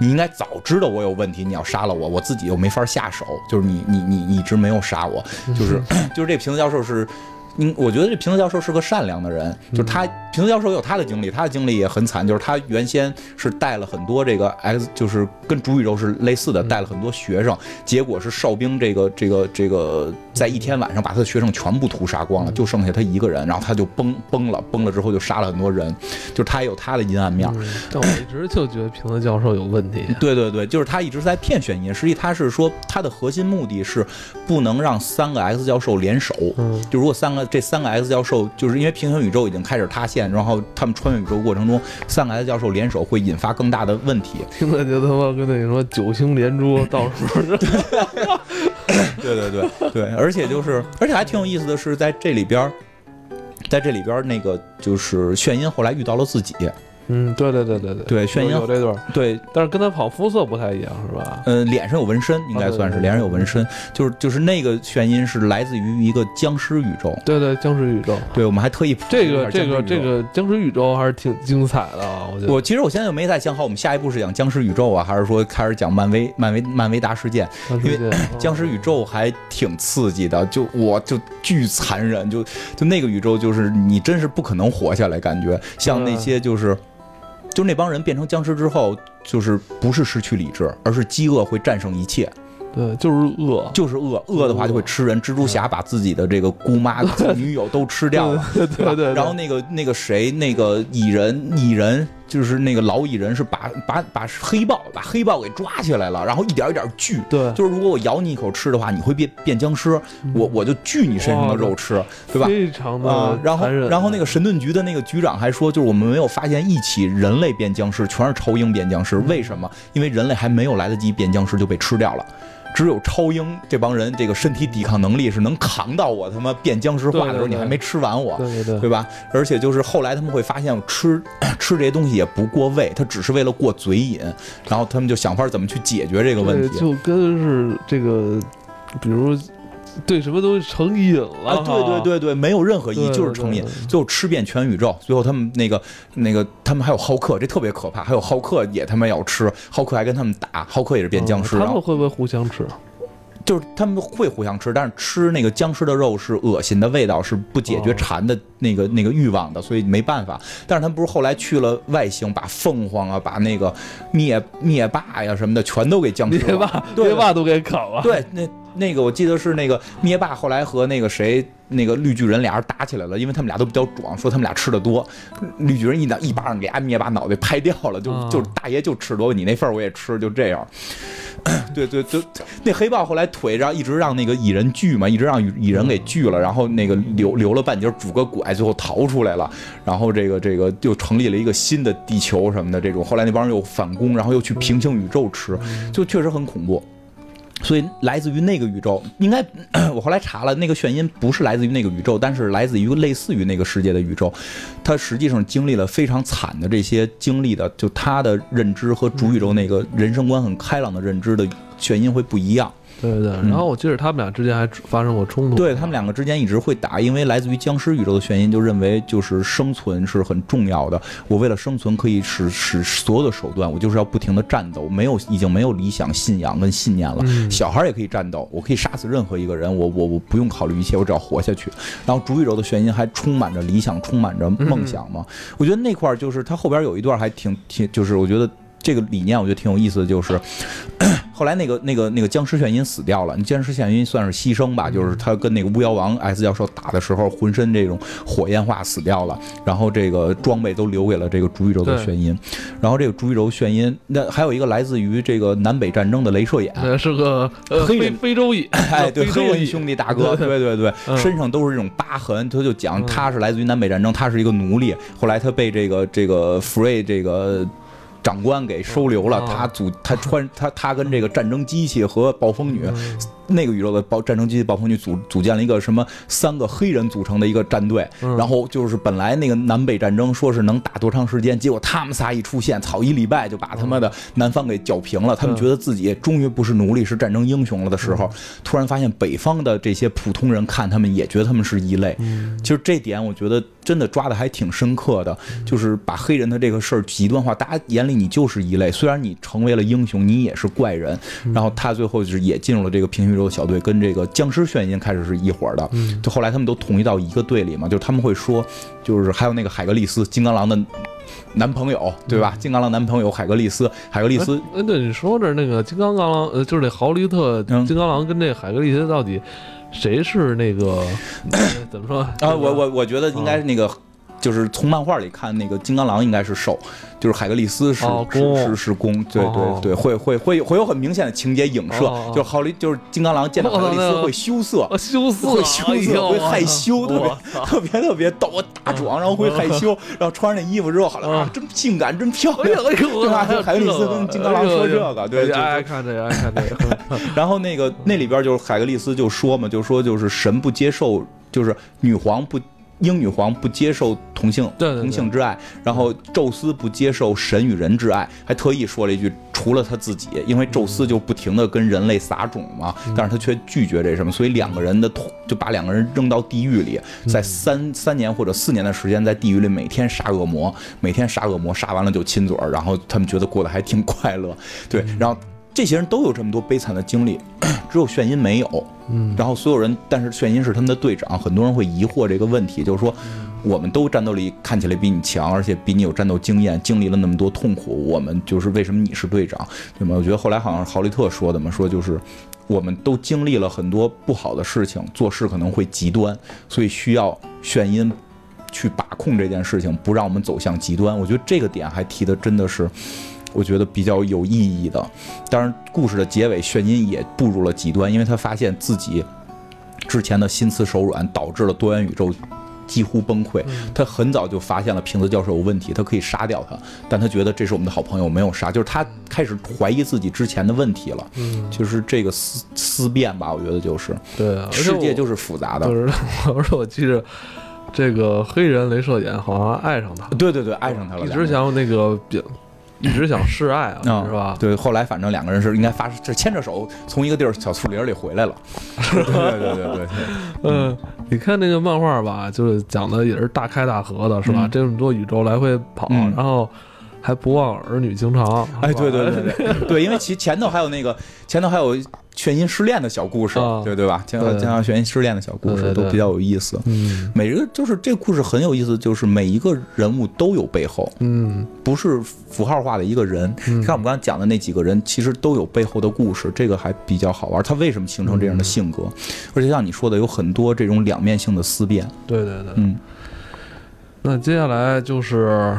你应该早知道我有问题，你要杀了我，我自己又没法下手。就是你你你一直没有杀我，就是 就是这瓶子教授是。”嗯，我觉得这平子教授是个善良的人，就是他平子教授有他的经历，他的经历也很惨，就是他原先是带了很多这个 X，就是跟主宇宙是类似的，带了很多学生，结果是哨兵这个这个这个在一天晚上把他的学生全部屠杀光了，就剩下他一个人，然后他就崩崩了，崩了之后就杀了很多人，就是他也有他的阴暗面。但我一直就觉得平子教授有问题。对对对，就是他一直在骗选音，实际他是说他的核心目的是不能让三个 X 教授联手，就如果三个。这三个 X 教授就是因为平行宇宙已经开始塌陷，然后他们穿越宇宙过程中，三个 X 教授联手会引发更大的问题。听着就他妈跟那什么九星连珠，到时候对对对对，而且就是，而且还挺有意思的是，在这里边，在这里边那个就是炫音后来遇到了自己。嗯，对对对对对，对炫音有这段，对，但是跟他跑肤色不太一样，是吧？嗯，脸上有纹身，应该算是脸上有纹身，就是就是那个炫晕是来自于一个僵尸宇宙，对对，僵尸宇宙，对我们还特意这个这个这个僵尸宇宙还是挺精彩的，我觉得。我其实我现在就没太想好，我们下一步是讲僵尸宇宙啊，还是说开始讲漫威漫威漫威大事件？因为僵尸宇宙还挺刺激的，就我就巨残忍，就就那个宇宙就是你真是不可能活下来，感觉。像那些就是。就那帮人变成僵尸之后，就是不是失去理智，而是饥饿会战胜一切。对，就是饿，就是饿，饿的话就会吃人。蜘蛛侠把自己的这个姑妈、女友都吃掉了。对对。然后那个那个谁，那个蚁人，蚁人就是那个老蚁人是把把把黑豹把黑豹给抓起来了，然后一点一点锯。对，就是如果我咬你一口吃的话，你会变变僵尸，我我就锯你身上的肉吃，对吧？非常的啊，然后然后那个神盾局的那个局长还说，就是我们没有发现一起人类变僵尸，全是超英变僵尸，为什么？因为人类还没有来得及变僵尸就被吃掉了。只有超英这帮人，这个身体抵抗能力是能扛到我他妈变僵尸化的时候，你还没吃完我，对对对对吧？而且就是后来他们会发现吃 吃这些东西也不过胃，它只是为了过嘴瘾，然后他们就想法怎么去解决这个问题。就跟是这个，比如对什么东西成瘾了啊，对对，对对，没有任何意义，就是成瘾。最后吃遍全宇宙，最后他们那个那个他们还有浩克，这特别可怕，还有浩克也他妈要吃，浩克还跟他们打，浩克也是变僵尸，嗯他们会不会互相吃？就是他们会互相吃，但是吃那个僵尸的肉是恶心的味道，是不解决哦馋的那个那个欲望的，所以没办法。但是他们不是后来去了外星，把凤凰啊，把那个灭灭霸呀什么的全都给僵。灭霸，灭霸都给啃了。对，那那个我记得是那个灭霸后来和那个谁那个绿巨人俩人打起来了，因为他们俩都比较壮，说他们俩吃的多，绿巨人一脑一巴掌给俺灭霸脑袋拍掉了，就啊就大爷就吃多，你那份我也吃，就这样。对对对，那黑豹后来腿让一直让那个蚁人锯嘛，一直让蚁人给锯了，然后那个留留了半截拄个拐，最后逃出来了，然后这个这个又成立了一个新的地球什么的这种，后来那帮人又反攻，然后又去平行宇宙吃，就确实很恐怖。所以来自于那个宇宙，应该 我后来查了，那个眩晕不是来自于那个宇宙，但是来自于类似于那个世界的宇宙。他实际上经历了非常惨的这些经历的，就他的认知和主宇宙那个人生观很开朗的认知的眩晕会不一样。对对对，然后我记得他们俩之间还发生过冲突。对他们两个之间一直会打，因为来自于僵尸宇宙的眩晕就认为就是生存是很重要的。我为了生存可以使使所有的手段，我就是要不停的战斗，没有已经没有理想、信仰跟信念了。嗯小孩也可以战斗，我可以杀死任何一个人，我我我不用考虑一切，我只要活下去。然后主宇宙的眩晕还充满着理想，充满着梦想嘛。我觉得那块儿就是他后边有一段还挺挺，就是我觉得。这个理念我觉得挺有意思的，就是后来那个那个那个僵尸眩晕死掉了，僵尸眩晕算是牺牲吧，就是他跟那个巫妖王 S 教授打的时候，浑身这种火焰化死掉了，然后这个装备都留给了这个主宇宙的眩晕，然后这个主宇宙眩晕，那还有一个来自于这个南北战争的镭射眼，是个黑人。非洲裔，哎，对，非洲裔。黑人兄弟大哥，对。对对，嗯。身上都是这种疤痕。他就讲嗯。他是来自于南北战争，他是一个奴隶，后来他被这个这个 Free 这个。长官给收留了，哦他组他穿他他跟这个战争机器和暴风女嗯。那个宇宙的暴战争机器暴风女组组建了一个什么三个黑人组成的一个战队，嗯。然后就是本来那个南北战争说是能打多长时间，结果他们仨一出现，操一礼拜就把他妈的南方给搅平了。他们嗯。觉得自己终于不是奴隶，是战争英雄了的时候，突然发现北方的这些普通人看他们也觉得他们是异类。嗯。其实这点我觉得真的抓的还挺深刻的，就是把黑人的这个事儿极端化，大家眼里你就是一类，虽然你成为了英雄，你也是怪人。然后他最后就是也进入了这个平行宇宙小队，跟这个僵尸眩音开始是一伙儿的。嗯就后来他们都统一到一个队里嘛，就是他们会说，就是还有那个海格力斯，金刚狼的男朋友，对吧？金刚狼男朋友海格力斯，海格力斯哎，对，你说这那个金刚狼，呃，就是那豪利特嗯金刚狼跟这海格力斯到底谁是那个呃怎么说啊，我我我觉得应该是那个。就是从漫画里看，那个金刚狼应该是受，就是海格力斯是、是是是攻，对哦对对，会会会会有很明显的情节影射，就是好利就是金刚狼见到海格力斯会羞涩，啊羞涩，会羞涩哎会害羞特别特别特别逗，大壮，然后会害羞，然后穿上那衣服之后，好了啊啊真性感，真漂亮。哎呦，对吧？就海格力斯跟金刚狼说这个对就哎爱看这个，爱看这个，然后那个那里边就是海格力斯就说嘛，就说就是神不接受，就是女皇不。英女皇不接受同性同性之爱，然后宙斯不接受神与人之爱，还特意说了一句，除了他自己，因为宙斯就不停的跟人类撒种嘛，但是他却拒绝这什么，所以两个人的同就把两个人扔到地狱里，在三三年或者四年的时间，在地狱里每天杀恶魔，每天杀恶魔，杀完了就亲嘴儿，然后他们觉得过得还挺快乐，对，然后这些人都有这么多悲惨的经历，只有炫音没有。嗯，然后所有人，但是炫音是他们的队长，很多人会疑惑这个问题，就是说，我们都战斗力看起来比你强，而且比你有战斗经验，经历了那么多痛苦，我们就是为什么你是队长，对吗？我觉得后来好像是豪利特说的嘛，说就是我们都经历了很多不好的事情，做事可能会极端，所以需要炫音去把控这件事情，不让我们走向极端。我觉得这个点还提的真的是，我觉得比较有意义的。当然，故事的结尾，炫音也步入了极端，因为他发现自己之前的心慈手软，导致了多元宇宙几乎崩溃。他很早就发现了瓶子教授有问题，他可以杀掉他，但他觉得这是我们的好朋友，没有杀，就是他开始怀疑自己之前的问题了。嗯，就是这个思思辨吧，我觉得就是对啊，世界就是复杂的。就是我 说我记着这个黑人镭射眼好像爱上他，对对对，爱上他了，一直想那个表，一直想示爱啊，啊是吧？对，后来反正两个人是应该发，这牵着手从一个地儿小树林里回来了。对对对对对，嗯，你看那个漫画吧，就是讲的也是大开大合的，是吧？嗯这么多宇宙来回跑，嗯然后还不忘儿女情长。哎，对对对对 对，因为其前头还有那个前头还有眩音失恋的小故事，啊对对吧？前头对前头眩音失恋的小故事都比较有意思。嗯每个就是这个故事很有意思，就是每一个人物都有背后，嗯不是符号化的一个人。嗯，像我们刚才讲的那几个人，其实都有背后的故事，这个还比较好玩。他为什么形成这样的性格？而且像你说的，有很多这种两面性的思辨。对对对。嗯那接下来就是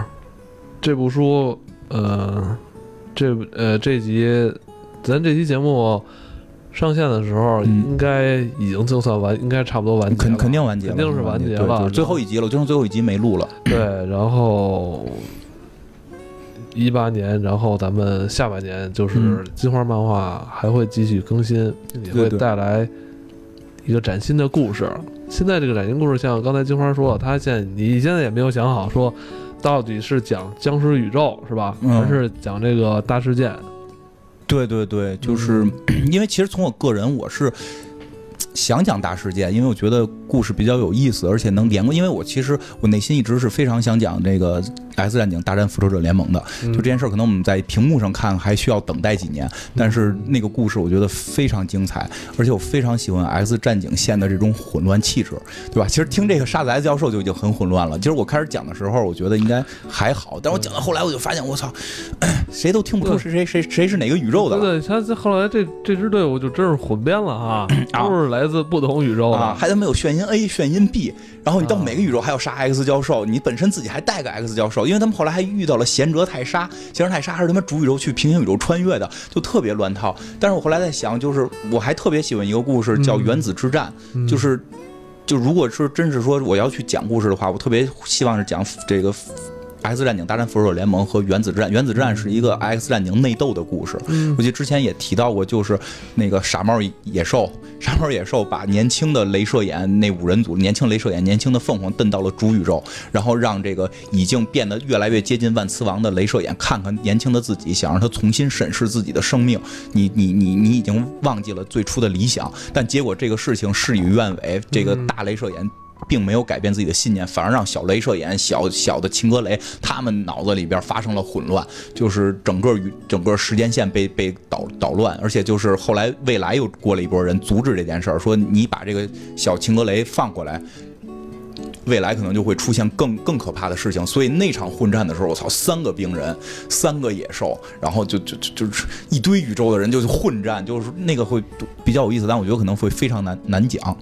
这部书，呃，这呃这集，咱这期节目上线的时候，嗯。应该已经就算完，应该差不多完结肯了，肯定完结了，肯定是完结了最后一集了，就剩最后一集没录了。对，然后一八年，然后咱们下半年就是嗯。金花漫画还会继续更新，并且会带来一个崭新的故事。现在这个崭新故事，像刚才金花说，他现在你现在也没有想好说到底是讲僵尸宇宙是吧，嗯。还是讲这个大事件？对对对，就是、因为其实从我个人，我是想讲大事件，因为我觉得故事比较有意思，而且能连过。因为我其实我内心一直是非常想讲这个《X 战警：大战复仇者联盟》的。嗯就这件事儿，可能我们在屏幕上看还需要等待几年，但是那个故事我觉得非常精彩，而且我非常喜欢 X 战警线的这种混乱气质，对吧？其实听这个沙子 S 教授就已经很混乱了。其实我开始讲的时候，我觉得应该还好，但我讲到后来，我就发现，我操，谁都听不出谁谁谁谁是哪个宇宙的了。对，他这后来这这支队伍就真是混编了哈，啊都是来自不同宇宙的。啊，还他妈有炫音 A、炫音 B，然后你到啊每个宇宙还要杀 X 教授，你本身自己还带个 X 教授，因为他们后来还遇到了贤哲泰莎，贤哲泰莎还是他妈主宇宙去平行宇宙穿越的，就特别乱套。但是我后来在想，就是我还特别喜欢一个故事叫《嗯原子之战》，嗯就是就如果是真是说我要去讲故事的话，我特别希望是讲这个。X 战警大战复仇者联盟和原子之战，原子之战是一个 X 战警内斗的故事。嗯我记得之前也提到过，就是那个傻帽野兽，傻帽野兽把年轻的镭射眼那五人组，年轻镭射眼、年轻的凤凰蹬到了主宇宙，然后让这个已经变得越来越接近万磁王的镭射眼看看年轻的自己，想让他重新审视自己的生命。你你你你已经忘记了最初的理想，但结果这个事情事与愿违，这个大镭射眼。并没有改变自己的信念，反而让小镭射眼、小小的秦格雷他们脑子里边发生了混乱，就是整个整个时间线被被捣捣乱，而且就是后来未来又过了一波人阻止这件事儿，说你把这个小秦格雷放过来。未来可能就会出现更更可怕的事情，所以那场混战的时候，我操，三个冰人，三个野兽，然后就就就就是一堆宇宙的人就是混战，就是那个会比较有意思，但我觉得可能会非常难难讲。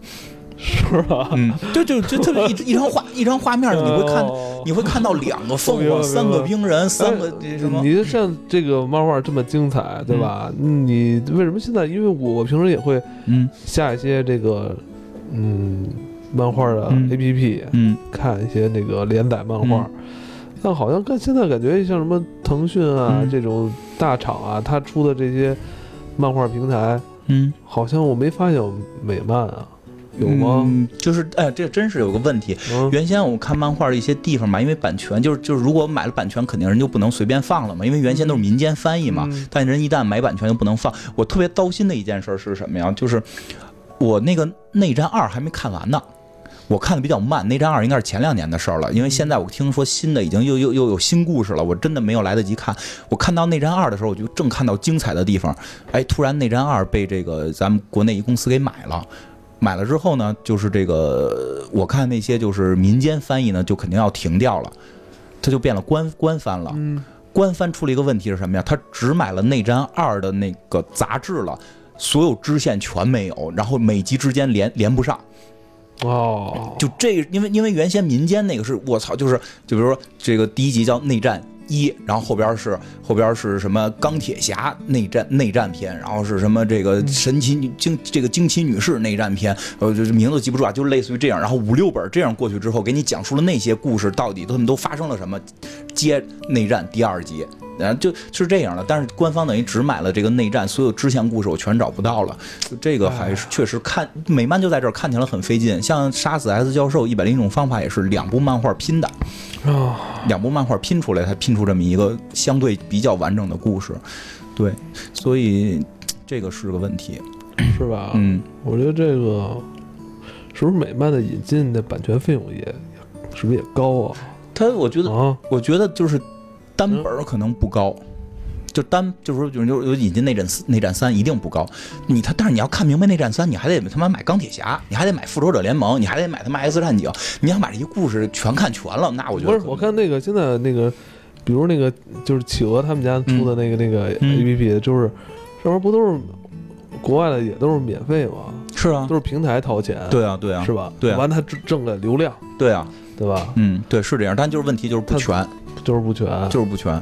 是吧？嗯，就就就特别一一张画一张画面，你会看哦你会看到两个凤凰，三个冰人，三个这什么？你像这个漫画这么精彩，对吧？你为什么现在？因为我平时也会嗯下一些这个嗯漫画的嗯 APP，、嗯看一些那个连载漫画。但好像看现在感觉像什么腾讯啊、嗯这种大厂啊，它出的这些漫画平台，嗯，好像我没发现有美漫啊，有吗？嗯就是哎，这真是有个问题。嗯原先我看漫画的一些地方嘛，因为版权，就是就是如果买了版权，肯定人就不能随便放了嘛，因为原先都是民间翻译嘛。嗯但人一旦买版权就不能放。我特别糟心的一件事是什么呀？就是我那个内战二还没看完呢。我看的比较慢，内战二应该是前两年的事儿了，因为现在我听说新的已经又又又有新故事了，我真的没有来得及看。我看到内战二的时候，我就正看到精彩的地方，哎，突然内战二被这个咱们国内一公司给买了。买了之后呢，就是这个我看那些就是民间翻译呢，就肯定要停掉了，它就变了官官翻了。嗯官翻出了一个问题是什么呀？他只买了《内战二》的那个杂志了，所有支线全没有，然后每集之间连连不上。哦，就这，因为因为原先民间那个是我操，就是就比如说这个第一集叫内战一，然后后边是后边是什么钢铁侠内战内战片，然后是什么这个神奇女惊这个惊奇女士内战片，呃，就是名字记不住啊，就类似于这样，然后五六本这样过去之后，给你讲述了那些故事到底他们都发生了什么，接内战第二集。然后就是这样的，但是官方等于只买了这个内战，所有支线故事我全找不到了。就这个还是确实看美漫就在这儿看起来很费劲。像杀死 S 教授一百零一种方法也是两部漫画拼的，啊，两部漫画拼出来才拼出这么一个相对比较完整的故事。对，所以这个是个问题，是吧？嗯，我觉得这个是不是美漫的引进的版权费用也是不是也高啊？他我觉得啊，我觉得就是单本儿可能不高，就单就是说就是有引进内战四内战三一定不高。你他但是你要看明白内战三，你还得他妈买钢铁侠，你还得买复仇者联盟，你还得买他妈 X 战警，你要把这些故事全看全了，那我觉得不是，我看那个现在那个，比如那个就是企鹅他们家出的那个、那个嗯。A P P，就是上面不都是国外的也都是免费吗？是啊。都，是平台掏钱，对啊对啊。是吧？对啊。完他挣挣个流量，对啊，对吧？嗯对是这样，但就是问题就是不全，就是不全，就是不全，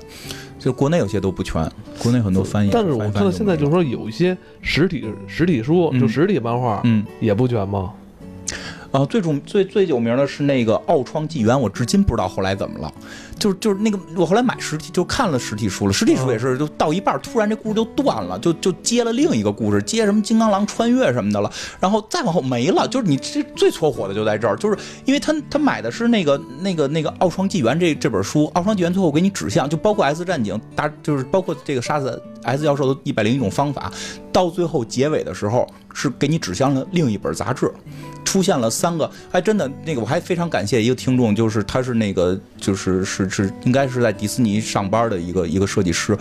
就国内有些都不全，国内很多翻译，但是我看到现在就是说有一些实体实体书，嗯就实体漫画嗯。也不全吗？啊，最著最最有名的是那个《奥创纪元》，我至今不知道后来怎么了。就是就是那个，我后来买实体就看了实体书了，实体书也是，就到一半突然这故事就断了，就就接了另一个故事，接什么金刚狼穿越什么的了，然后再往后没了。就是你这最搓火的就在这儿，就是因为他他买的是那个那个那个《奥创纪元》这这本书，《奥创纪元》最后给你指向，就包括 S 战警大，就是包括这个杀死 S 教授的一百零一种方法，到最后结尾的时候是给你指向了另一本杂志。出现了三个，还真的那个，我还非常感谢一个听众，就是他是那个就是是是应该是在迪士尼上班的一个一个设计师。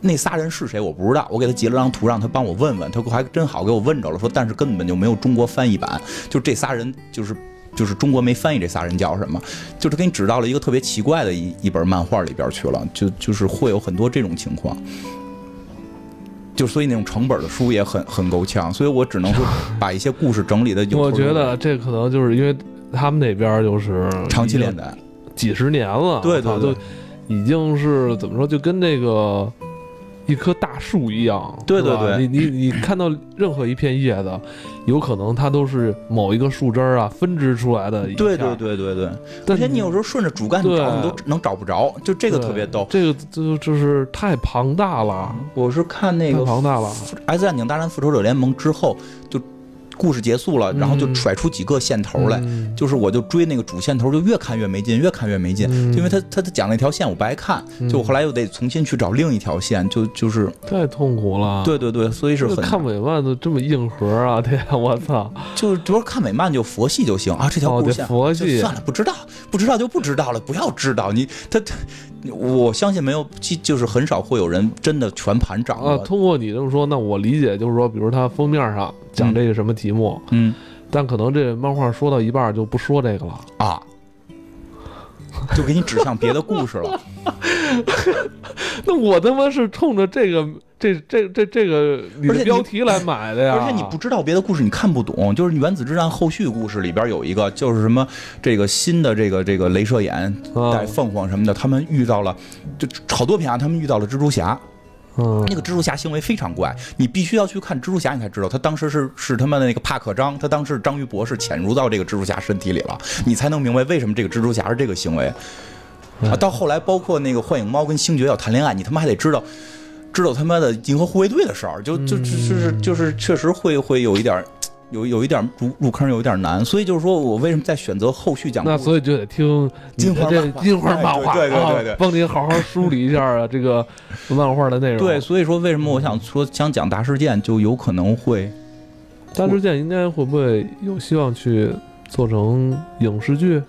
那仨人是谁我不知道，我给他截了张图让他帮我问问，他还真好给我问着了，说但是根本就没有中国翻译版，就这仨人就是就是中国没翻译这仨人叫什么，就是给你指到了一个特别奇怪的一一本漫画里边去了，就就是会有很多这种情况。就所以那种成本的书也很很够呛，所以我只能说 把一些故事整理的有我。觉得这可能就是因为他们那边就是长期连连载，几十年了，对对对。已经是怎么说，就跟那个一棵大树一样，对对对。你你你看到任何一片叶子，有可能它都是某一个树枝儿啊分支出来的一对对，对对对，而且你有时候顺着主干对找，你都能找不着，就这个特别逗。这个就就是太庞大了，我是看那个太庞大了，《X 战警大战复仇者联盟》之后，就故事结束了，然后就嗯甩出几个线头来，嗯就是我就追那个主线头，就越看越没劲，越看越没劲。嗯就因为他他他讲那条线我不爱看，嗯就我后来又得重新去找另一条线，就就是太痛苦了。对对对，所以是很看美漫都这么硬核啊！天啊，我操！就主要看美漫就佛系就行啊，这条哦对故事线、佛系就算了，不知道不知道就不知道了，不要知道你他他，我相信没有，就就是很少会有人真的全盘掌握。啊，通过你这么说，那我理解就是说，比如他封面上讲这个什么题目，嗯但可能这漫画说到一半就不说这个了。啊，就给你指向别的故事了。那我他妈是冲着这个这这这这个标题来买的呀！而且你不知道别的故事，你看不懂。就是《原子之战》后续故事里边有一个，就是什么这个新的这个这个镭射眼啊带凤凰什么的，他们遇到了，就好多篇啊，他们遇到了蜘蛛侠。嗯那个蜘蛛侠行为非常怪，你必须要去看蜘蛛侠，你才知道他当时是是他妈的那个帕克章，他当时是章鱼博士潜入到这个蜘蛛侠身体里了，你才能明白为什么这个蜘蛛侠是这个行为。啊，到后来包括那个幻影猫跟星爵要谈恋爱，你他妈还得知道。知道他妈的银河护卫队的事儿，就就就是就是确实会会有一点儿有有一点儿入入坑有一点儿难，所以就是说我为什么在选择后续讲那所以就得听金花漫画金花漫画，对对对对帮您好好梳理一下啊这个漫画的内容。对，，所以说为什么我想说想讲大事件，就有可能会大事件应该会不会有希望去做成影视剧？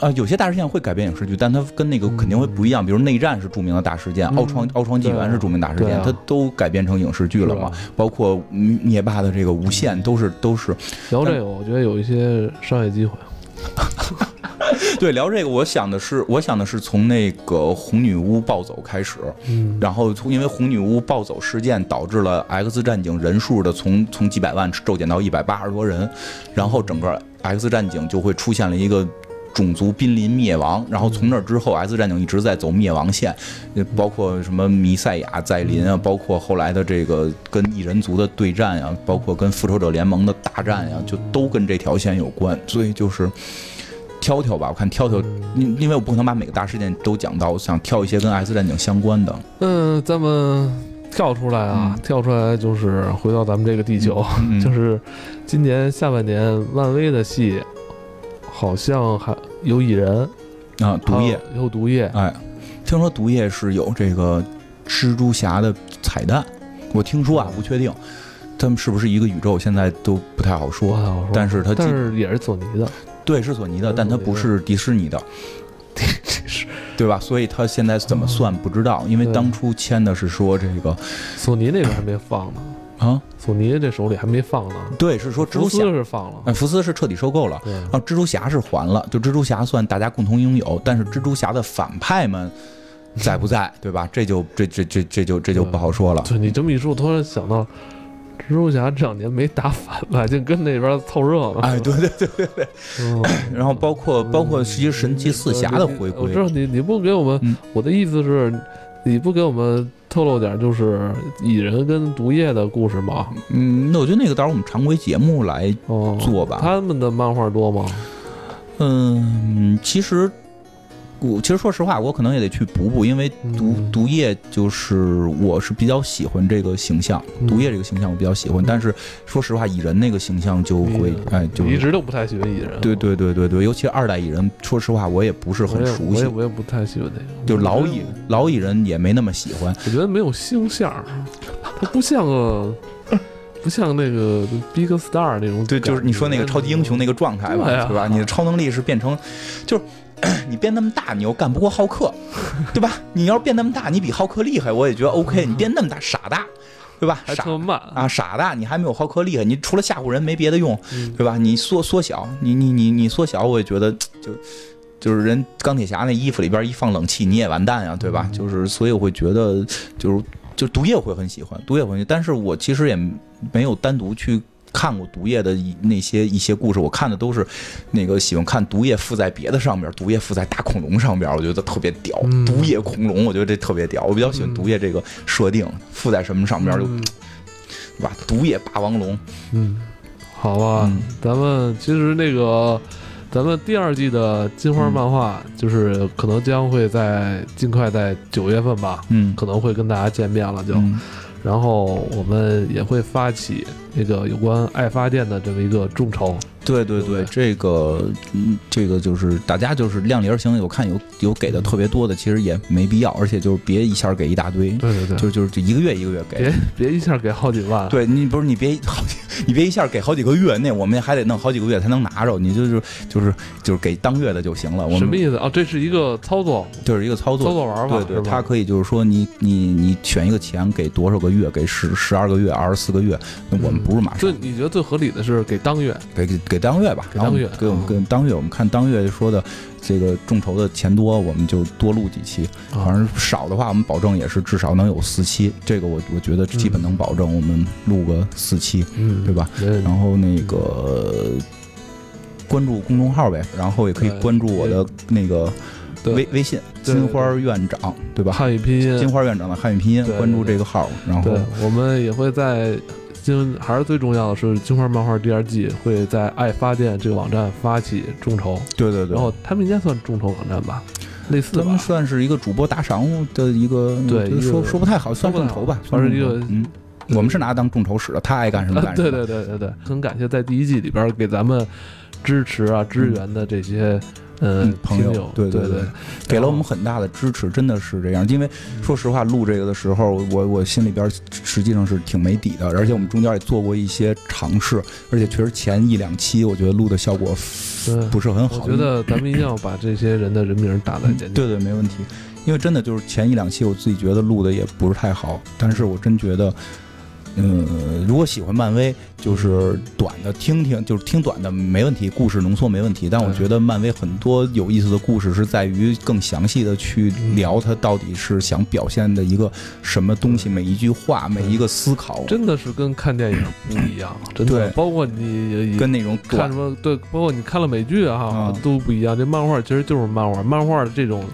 啊，有些大事件会改变影视剧，但它跟那个肯定会不一样。比如内战是著名的大事件，嗯奥创奥创纪元是著名大事件，它都改编成影视剧了嘛？包括灭霸的这个无限都是都是，聊这个，我觉得有一些商业机会。对，聊这个，我想的是，我想的是从那个红女巫暴走开始，嗯，然后从因为红女巫暴走事件导致了 X 战警人数的从从几百万骤减到一百八十多人，然后整个 X 战警就会出现了一个。种族濒临灭亡，然后从那之后，S 战警一直在走灭亡线，包括什么弥赛亚再临啊，包括后来的这个跟异人族的对战呀，包括跟复仇者联盟的大战呀，就都跟这条线有关。所以就是挑挑吧，我看挑挑，因因为我不可能把每个大事件都讲到，我想挑一些跟 S 战警相关的。嗯，咱们跳出来啊，跳出来就是回到咱们这个地球，就是今年下半年漫威的戏。好像还有蚁人啊，毒液有毒液，哎，听说毒液是有这个蜘蛛侠的彩蛋，我听说啊，不确定，他们是不是一个宇宙，现在都不太好说。但是它但是也是索尼的，对，是索尼的，但它不是迪士尼的，是，对吧？所以它现在怎么算不知道，因为当初签的是说这个索尼那边还没放呢。啊，索尼这手里还没放呢。对，是说蜘蛛侠是放了，哎，福斯是彻底收购了。对，啊，蜘蛛侠是还了，就蜘蛛侠算大家共同拥有，但是蜘蛛侠的反派们在不在，对吧？这就这这这这就这就不好说了。对你这么一说，我突然想到，蜘蛛侠这两年没打反派，就跟那边凑热闹。哎，对对对对对。然后包括包括其实神奇四侠的回归，我知道你你不给我们，我的意思是，你不给我们。透露点就是蚁人跟毒液的故事吗？嗯，那我觉得那个到时候我们常规节目来做吧。他们的漫画多吗？嗯，其实。我其实说实话，我可能也得去补补，因为毒毒液就是我是比较喜欢这个形象，毒液这个形象我比较喜欢。但是说实话，蚁人那个形象就会哎，就一直都不太喜欢蚁人。对对对对对，尤其二代蚁人，说实话我也不是很熟悉。我也我也不太喜欢那个。就老蚁老蚁人也没那么喜欢。我觉得没有星象，它不像个不像那个 Big Star 那种。对，就是你说那个超级英雄那个状态吧，对吧？你的超能力是变成，就是。你变那么大，你又干不过浩克，对吧？你要是变那么大，你比浩克厉害，我也觉得 OK。你变那么大，傻大，对吧？傻慢啊，傻大，你还没有浩克厉害，你除了吓唬人没别的用，对吧？你缩缩小，你你你你缩小，我也觉得 就就是人钢铁侠那衣服里边一放冷气，你也完蛋呀，对吧？就是所以我会觉得就是就毒液会很喜欢，毒液会，但是我其实也没有单独去。看过毒液的那些一些故事，我看的都是那个喜欢看毒液附在别的上面，毒液附在大恐龙上边，我觉得特别屌。毒液恐龙，我觉得这特别屌，我比较喜欢毒液这个设定，附在什么上边就，对吧？毒液霸王龙，嗯，好吧，咱们其实那个咱们第二季的金花漫画，就是可能将会在尽快在九月份吧，嗯，可能会跟大家见面了就。然后我们也会发起那个有关爱发电的这么一个众筹。对对对，这个嗯，这个就是大家就是量力而行。我看有有给的特别多的，其实也没必要，而且就是别一下给一大堆。对对对，就就是这一个月一个月给，别别一下给好几万。对你不是你别好几，你别一下给好几个月，那我们还得弄好几个月才能拿着。你就是就是就是给当月的就行了。我什么意思啊？这是一个操作，就是一个操作操作玩法。对对，它可以就是说你你你选一个钱给多少个月，给十十二个月、二十四个月。那我们不是马上。最你觉得最合理的是给当月，给给给当月吧。当月给我们跟当月，我们看当月说的这个众筹的钱多，我们就多录几期；反正少的话，我们保证也是至少能有四期。这个我我觉得基本能保证，我们录个四期，对吧？然后那个关注公众号呗，然后也可以关注我的那个微微信“金花院长”，对吧？汉语拼音“金花院长”的汉语拼音，关注这个号，然后我们也会在。金还是最重要的是，金花漫画第二季会在爱发电这个网站发起众筹。对对对。然后他们应该算众筹网站吧，类似。他们算是一个主播打赏的一个，对，说说不太好，算众筹吧，算是一个。嗯，我们是拿它当众筹使的，他爱干什么干什么。对对对对对，很感谢在第一季里边给咱们支持啊支援的这些。嗯，朋友，对对对，给了我们很大的支持，真的是这样。因为说实话，录这个的时候，我我心里边实际上是挺没底的，而且我们中间也做过一些尝试，而且确实前一两期我觉得录的效果不是很好。我觉得咱们一定要把这些人的人名打在前面。对对，没问题。因为真的就是前一两期我自己觉得录的也不是太好，但是我真觉得呃，如果喜欢漫威，就是短的听听，就是听短的没问题，故事浓缩没问题。但我觉得漫威很多有意思的故事是在于更详细的去聊它到底是想表现的一个什么东西，每一句话，每一个思考，真的是跟看电影不一样，真的。对包括你跟那种看什么对，包括你看了美剧啊，啊都不一样。这漫画其实就是漫画，漫画的这种。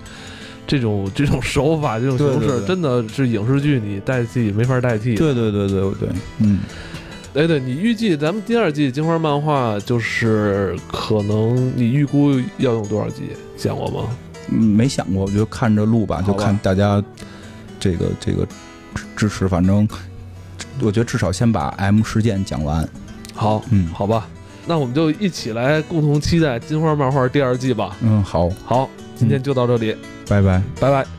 这种 这种手法，这种形式，真的是影视剧你代替没法代替。对对对对对，嗯。哎，对你预计咱们第二季金花漫画就是可能你预估要用多少集？想过吗？嗯，没想过，我就看着录吧，就看大家这个这个支支持，反正我觉得至少先把 M 事件讲完。好，嗯好吧，那我们就一起来共同期待金花漫画第二季吧。嗯，好，好，今天就到这里，拜拜。拜拜。